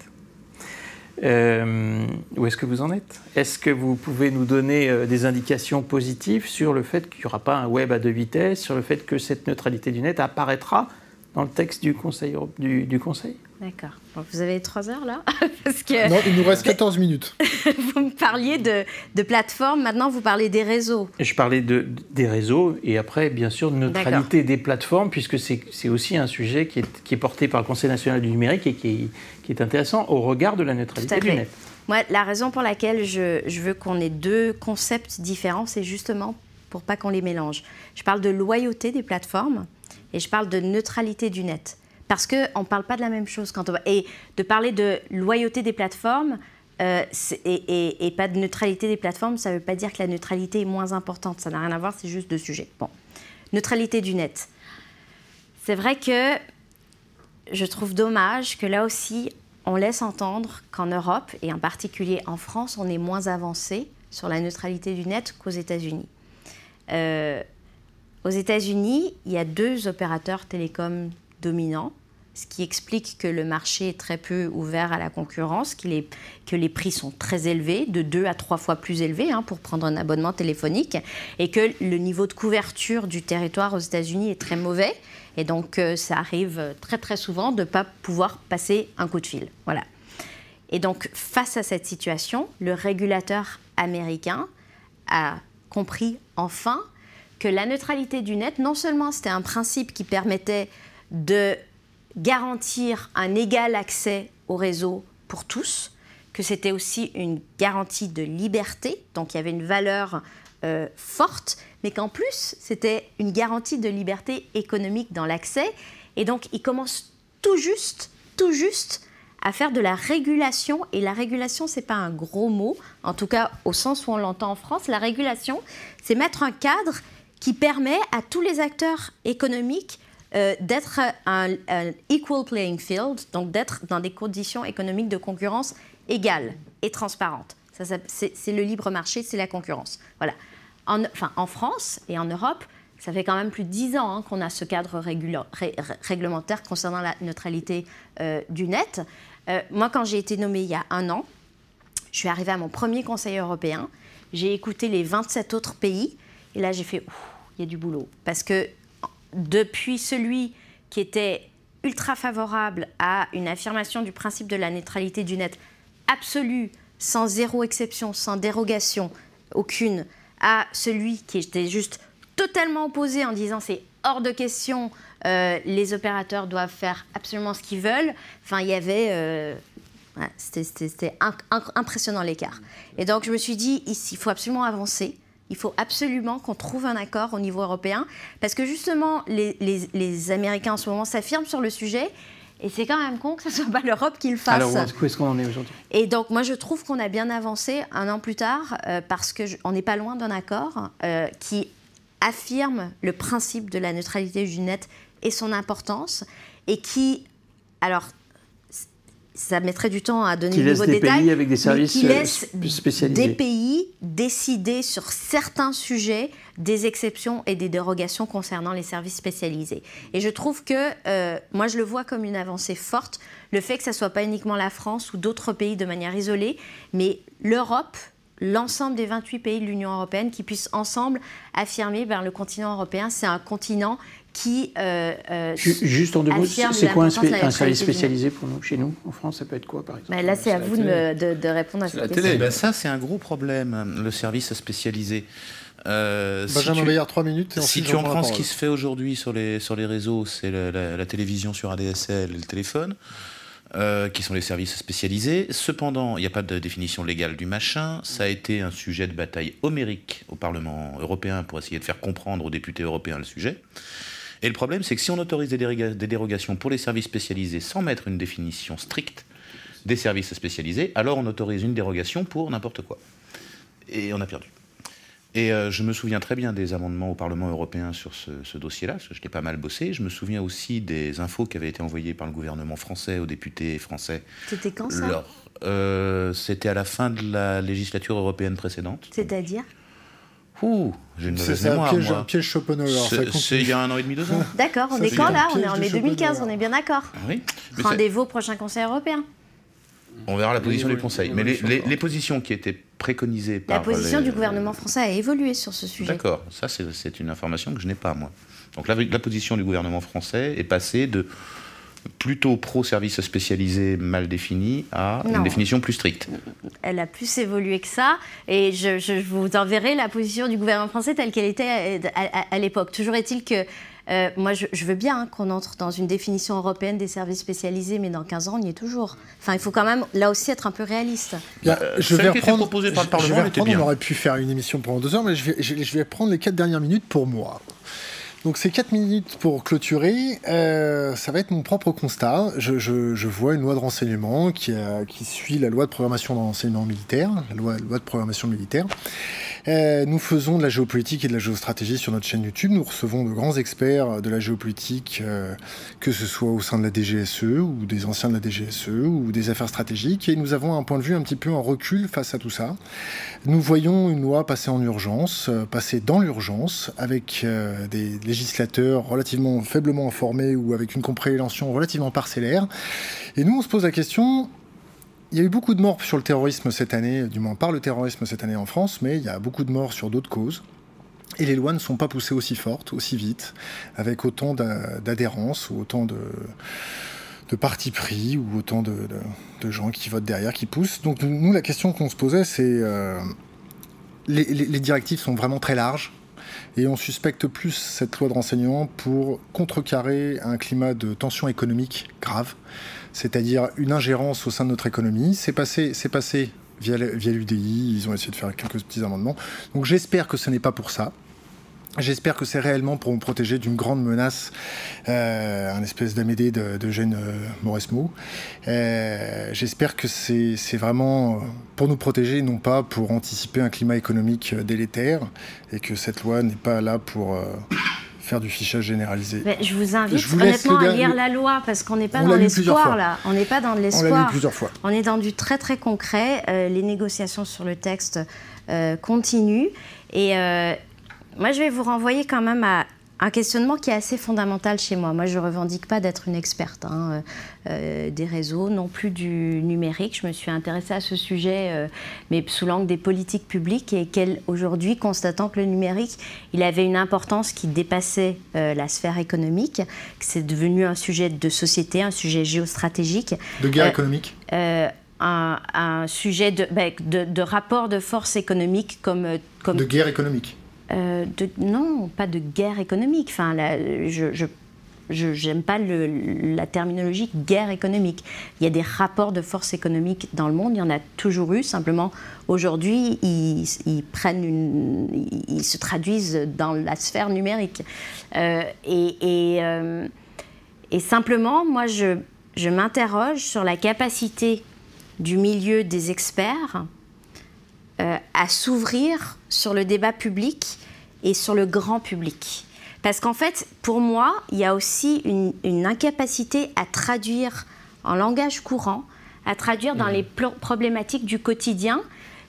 [SPEAKER 5] Euh, où est-ce que vous en êtes? Est-ce que vous pouvez nous donner euh, des indications positives sur le fait qu'il n'y aura pas un web à deux vitesses, sur le fait que cette neutralité du net apparaîtra dans le texte du Conseil, du, du conseil?
[SPEAKER 2] D'accord. vous avez trois heures là <laughs>
[SPEAKER 1] Parce que... Non, il nous reste 14 <laughs> minutes.
[SPEAKER 2] vous me parliez de, de plateformes, maintenant vous parlez des réseaux.
[SPEAKER 5] Je parlais de, des réseaux et après, bien sûr, de neutralité des plateformes, puisque c'est aussi un sujet qui est, qui est, porté par le Conseil national du numérique et qui, qui est intéressant au regard de la neutralité du net.
[SPEAKER 2] Moi, la raison pour laquelle je, je veux qu'on ait deux concepts différents, c'est justement pour pas qu'on les mélange. Je parle de loyauté des plateformes et je parle de neutralité du net parce qu'on ne parle pas de la même chose quand on. Et de parler de loyauté des plateformes euh, et, pas de neutralité des plateformes, ça ne veut pas dire que la neutralité est moins importante. Ça n'a rien à voir, c'est juste deux sujets. Bon. Neutralité du net. C'est vrai que je trouve dommage que là aussi, on laisse entendre qu'en Europe, et en particulier en France, on est moins avancé sur la neutralité du net qu'aux États-Unis. Euh, aux États-Unis, il y a deux opérateurs télécoms dominants ce qui explique que le marché est très peu ouvert à la concurrence, que les prix sont très élevés, de deux à trois fois plus élevés hein, pour prendre un abonnement téléphonique, et que le niveau de couverture du territoire aux États-Unis est très mauvais. Et donc, euh, ça arrive très très souvent de ne pas pouvoir passer un coup de fil. Voilà. Et donc, face à cette situation, le régulateur américain a compris enfin que la neutralité du net, non seulement c'était un principe qui permettait de garantir un égal accès au réseau pour tous, que c'était aussi une garantie de liberté, donc il y avait une valeur euh, forte, mais qu'en plus c'était une garantie de liberté économique dans l'accès. Et donc il commence tout juste, tout juste à faire de la régulation. Et la régulation, c'est pas un gros mot, en tout cas au sens où on l'entend en France. La régulation, c'est mettre un cadre qui permet à tous les acteurs économiques euh, d'être un, equal playing field, donc d'être dans des conditions économiques de concurrence égales et transparentes. c'est le libre marché, c'est la concurrence. Voilà. En, enfin, en France et en Europe, ça fait quand même plus de dix ans hein, qu'on a ce cadre réglementaire concernant la neutralité euh, du net. Euh, moi, quand j'ai été nommée il y a un an, je suis arrivée à mon premier Conseil européen. J'ai écouté les 27 autres pays. Et là, j'ai fait, il y a du boulot. Parce que depuis celui qui était ultra favorable à une affirmation du principe de la neutralité du net absolue, sans zéro exception, sans dérogation aucune, à celui qui était juste totalement opposé en disant c'est hors de question, euh, les opérateurs doivent faire absolument ce qu'ils veulent. Enfin, il y avait... Euh, c'était impressionnant l'écart. Et donc je me suis dit, il faut absolument avancer il faut absolument qu'on trouve un accord au niveau européen, parce que justement, les, les Américains en ce moment s'affirment sur le sujet, et c'est quand même con que ce soit pas l'Europe qui le fasse.
[SPEAKER 5] Alors, où est-ce qu'on en est aujourd'hui?
[SPEAKER 2] Et donc, moi, je trouve qu'on a bien avancé un an plus tard, euh, parce qu'on n'est pas loin d'un accord euh, qui affirme le principe de la neutralité du net et son importance, et qui, alors, ça mettrait du temps à donner
[SPEAKER 5] qui
[SPEAKER 2] de nouveaux
[SPEAKER 5] des
[SPEAKER 2] détails,
[SPEAKER 5] pays avec des services
[SPEAKER 2] qui laisse
[SPEAKER 5] spécialisés.
[SPEAKER 2] des pays décider sur certains sujets des exceptions et des dérogations concernant les services spécialisés. Et je trouve que, euh, moi je le vois comme une avancée forte, le fait que ce soit pas uniquement la France ou d'autres pays de manière isolée, mais l'Europe, l'ensemble des 28 pays de l'Union européenne qui puissent ensemble affirmer ben, le continent européen, c'est un continent qui. Euh,
[SPEAKER 5] euh, Juste en deux mots, c'est quoi un, service spécialisé pour nous, chez nous, en France Ça peut être quoi, par exemple?
[SPEAKER 2] Là, c'est à vous de, répondre à cette question.
[SPEAKER 4] Télé. Ben ça, c'est un gros problème, le service spécialisé.
[SPEAKER 1] Euh, Benjamin si tu, trois minutes. Et
[SPEAKER 4] si tu en prends ce qui se fait aujourd'hui sur les, sur les réseaux, c'est la, télévision sur ADSL et le téléphone. Euh, qui sont les services spécialisés. Cependant, il n'y a pas de définition légale du machin. Ça a été un sujet de bataille homérique au Parlement européen pour essayer de faire comprendre aux députés européens le sujet. Et le problème, c'est que si on autorise des, dérogations pour les services spécialisés sans mettre une définition stricte des services spécialisés, alors on autorise une dérogation pour n'importe quoi. Et on a perdu. Et euh, je me souviens très bien des amendements au Parlement européen sur ce, dossier-là, parce que je l'ai pas mal bossé. Je me souviens aussi des infos qui avaient été envoyées par le gouvernement français aux députés français.
[SPEAKER 2] C'était quand ça?
[SPEAKER 4] Euh, C'était à la fin de la législature européenne précédente.
[SPEAKER 2] C'est-à-dire?
[SPEAKER 4] Ouh, j'ai une mauvaise
[SPEAKER 1] mémoire.
[SPEAKER 4] C'est un piège,
[SPEAKER 1] moi. piège Schopenhauer.
[SPEAKER 4] C'est il y a un an et demi, deux ans. <laughs>
[SPEAKER 2] D'accord, on est quand là On est en mai 2015, on est bien d'accord.
[SPEAKER 4] Ah oui.
[SPEAKER 2] Rendez-vous au prochain Conseil européen.
[SPEAKER 4] On verra la position du Conseil. Mais les, positions qui étaient préconisées par.
[SPEAKER 2] La position du gouvernement français a évolué sur ce sujet.
[SPEAKER 4] D'accord, ça c'est une information que je n'ai pas, moi. Donc la, la, position du gouvernement français est passée de plutôt pro-service spécialisé mal défini à une définition plus stricte.
[SPEAKER 2] Elle a plus évolué que ça, et je, vous enverrai la position du gouvernement français telle qu'elle était à l'époque. Toujours est-il que euh, moi, je, veux bien qu'on entre dans une définition européenne des services spécialisés, mais dans 15 ans, on y est toujours. Enfin, il faut quand même, là aussi, être un peu réaliste.
[SPEAKER 1] Euh, je vais reprendre, proposé par le Parlement, on aurait pu faire une émission pendant deux heures, mais je vais, je vais prendre les quatre dernières minutes pour moi. Donc ces 4 minutes pour clôturer, euh, ça va être mon propre constat. Je, vois une loi de renseignement qui, suit la loi de programmation de renseignement militaire, la loi, de programmation militaire. Euh, nous faisons de la géopolitique et de la géostratégie sur notre chaîne YouTube. Nous recevons de grands experts de la géopolitique, euh, que ce soit au sein de la DGSE ou des anciens de la DGSE ou des affaires stratégiques. Et nous avons un point de vue un petit peu en recul face à tout ça. Nous voyons une loi passer en urgence, passer dans l'urgence, avec des législateurs relativement faiblement informés ou avec une compréhension relativement parcellaire. Et nous, on se pose la question, il y a eu beaucoup de morts sur le terrorisme cette année, du moins par le terrorisme cette année en France, mais il y a beaucoup de morts sur d'autres causes. Et les lois ne sont pas poussées aussi fortes, aussi vite, avec autant d'adhérence ou autant de, de parti pris ou autant de, gens qui votent derrière, qui poussent. Donc nous, la question qu'on se posait, c'est euh, les, directives sont vraiment très larges et on suspecte plus cette loi de renseignement pour contrecarrer un climat de tension économique grave, c'est-à-dire une ingérence au sein de notre économie. C'est passé, c'est passé via, l'UDI, ils ont essayé de faire quelques petits amendements. Donc j'espère que ce n'est pas pour ça. J'espère que c'est réellement pour nous protéger d'une grande menace, euh, un espèce d'amédée de, de Gênes euh, Mauresmo. Euh, J'espère que c'est vraiment pour nous protéger, non pas pour anticiper un climat économique délétère, et que cette loi n'est pas là pour faire du fichage généralisé.
[SPEAKER 2] Mais je vous invite honnêtement à lire la loi parce qu'on n'est pas dans l'espoir là. On n'est pas dans de l'espoir.
[SPEAKER 1] On l'a lu plusieurs fois.
[SPEAKER 2] On est dans du très très concret. Les négociations sur le texte continuent et moi, je vais vous renvoyer quand même à un questionnement qui est assez fondamental chez moi. Moi, je ne revendique pas d'être une experte hein, euh, euh, des réseaux, non plus du numérique. Je me suis intéressée à ce sujet, euh, mais sous l'angle des politiques publiques, et aujourd'hui, constatant que le numérique, il avait une importance qui dépassait la sphère économique, que c'est devenu un sujet de société, un sujet géostratégique.
[SPEAKER 1] De guerre économique
[SPEAKER 2] un, sujet de, ben, de, de, rapport de force économique comme, comme...
[SPEAKER 1] De guerre économique
[SPEAKER 2] euh, non, pas de guerre économique. Enfin, je, je n'aime pas la terminologie guerre économique. Il y a des rapports de force économique dans le monde, il y en a toujours eu. Simplement, aujourd'hui, ils, prennent une, ils se traduisent dans la sphère numérique. Euh, et, euh, et, simplement, moi, je, je m'interroge sur la capacité du milieu des experts euh, à s'ouvrir sur le débat public et sur le grand public. Parce qu'en fait, pour moi, il y a aussi une, incapacité à traduire en langage courant, à traduire dans mmh. les problématiques du quotidien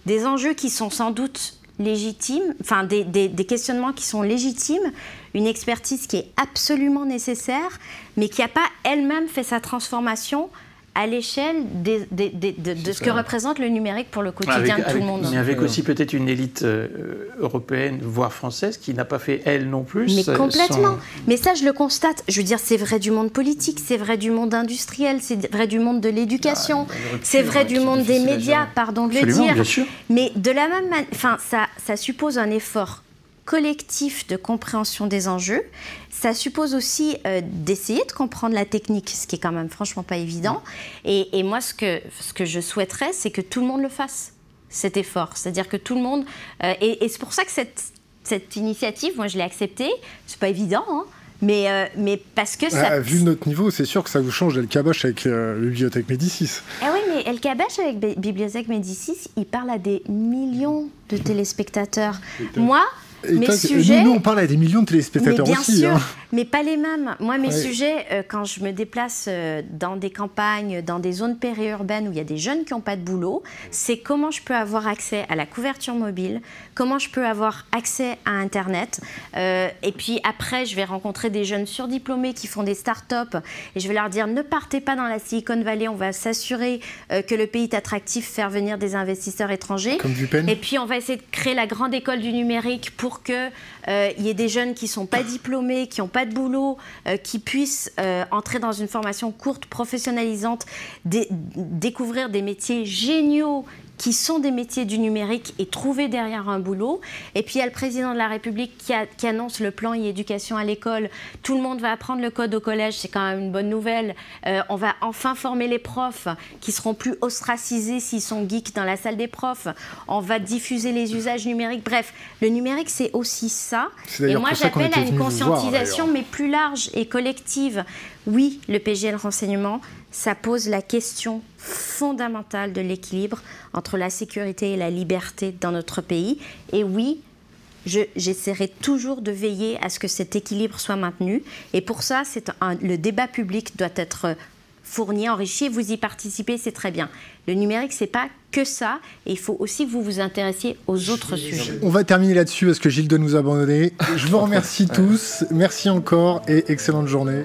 [SPEAKER 2] des enjeux qui sont sans doute légitimes, enfin des, des, questionnements qui sont légitimes, une expertise qui est absolument nécessaire, mais qui n'a pas elle-même fait sa transformation à l'échelle de, ce que représente le numérique pour le quotidien de tout le monde.
[SPEAKER 5] Mais avec aussi peut-être une élite euh, européenne, voire française, qui n'a pas fait elle non plus.
[SPEAKER 2] Mais complètement. Mais ça, je le constate. Je veux dire, c'est vrai du monde politique, c'est vrai du monde industriel, c'est vrai du monde de l'éducation, ah, c'est vrai du monde des médias, pardon de le dire. Bien sûr. Mais de la même manière, enfin, ça, ça suppose un effort collectif de compréhension des enjeux. Ça suppose aussi euh, d'essayer de comprendre la technique, ce qui est quand même franchement pas évident. Et, moi, ce que, ce que je souhaiterais, c'est que tout le monde le fasse, cet effort. C'est-à-dire que tout le monde... Euh, et, c'est pour ça que cette, cette initiative, moi, je l'ai acceptée. C'est pas évident, hein, mais, euh, mais parce que ça...
[SPEAKER 1] vu notre niveau, c'est sûr que ça vous change El Kabash avec Bibliothèque Médicis.
[SPEAKER 2] Ah oui, mais El Kabash avec Bibliothèque Médicis, il parle à des millions de téléspectateurs. Moi,
[SPEAKER 1] nous, on parle à des millions de téléspectateurs
[SPEAKER 2] mais
[SPEAKER 1] bien Sûr,
[SPEAKER 2] hein. Mais pas les mêmes. Moi, mes sujets, euh, quand je me déplace euh, dans des campagnes, dans des zones périurbaines où il y a des jeunes qui n'ont pas de boulot, c'est comment je peux avoir accès à la couverture mobile, comment je peux avoir accès à Internet. Euh, et puis après, je vais rencontrer des jeunes surdiplômés qui font des start-up et je vais leur dire ne partez pas dans la Silicon Valley, on va s'assurer que le pays est attractif, faire venir des investisseurs étrangers.
[SPEAKER 1] Comme du
[SPEAKER 2] Et puis on va essayer de créer la grande école du numérique pour pour qu'il euh, y ait des jeunes qui ne sont pas diplômés, qui n'ont pas de boulot, euh, qui puissent euh, entrer dans une formation courte, professionnalisante, découvrir des métiers géniaux qui sont des métiers du numérique et trouver derrière un boulot. Et puis il y a le président de la République qui, annonce le plan e-éducation à l'école. Tout le monde va apprendre le code au collège, c'est quand même une bonne nouvelle. Euh, on va enfin former les profs qui seront plus ostracisés s'ils sont geeks dans la salle des profs. On va diffuser les usages numériques. Bref, le numérique c'est aussi ça. Et moi j'appelle à une conscientisation mais plus large et collective. Oui, le PGL renseignement, ça pose la question fondamentale de l'équilibre entre la sécurité et la liberté dans notre pays. Et oui, j'essaierai toujours de veiller à ce que cet équilibre soit maintenu. Et pour ça, le débat public doit être fourni, enrichi, vous y participez, c'est très bien. Le numérique, c'est pas que ça, et il faut aussi que vous vous intéressiez aux autres sujets.
[SPEAKER 1] On va terminer là-dessus parce que Gilles doit nous abandonner. Je vous <laughs> remercie tous, merci encore et excellente journée.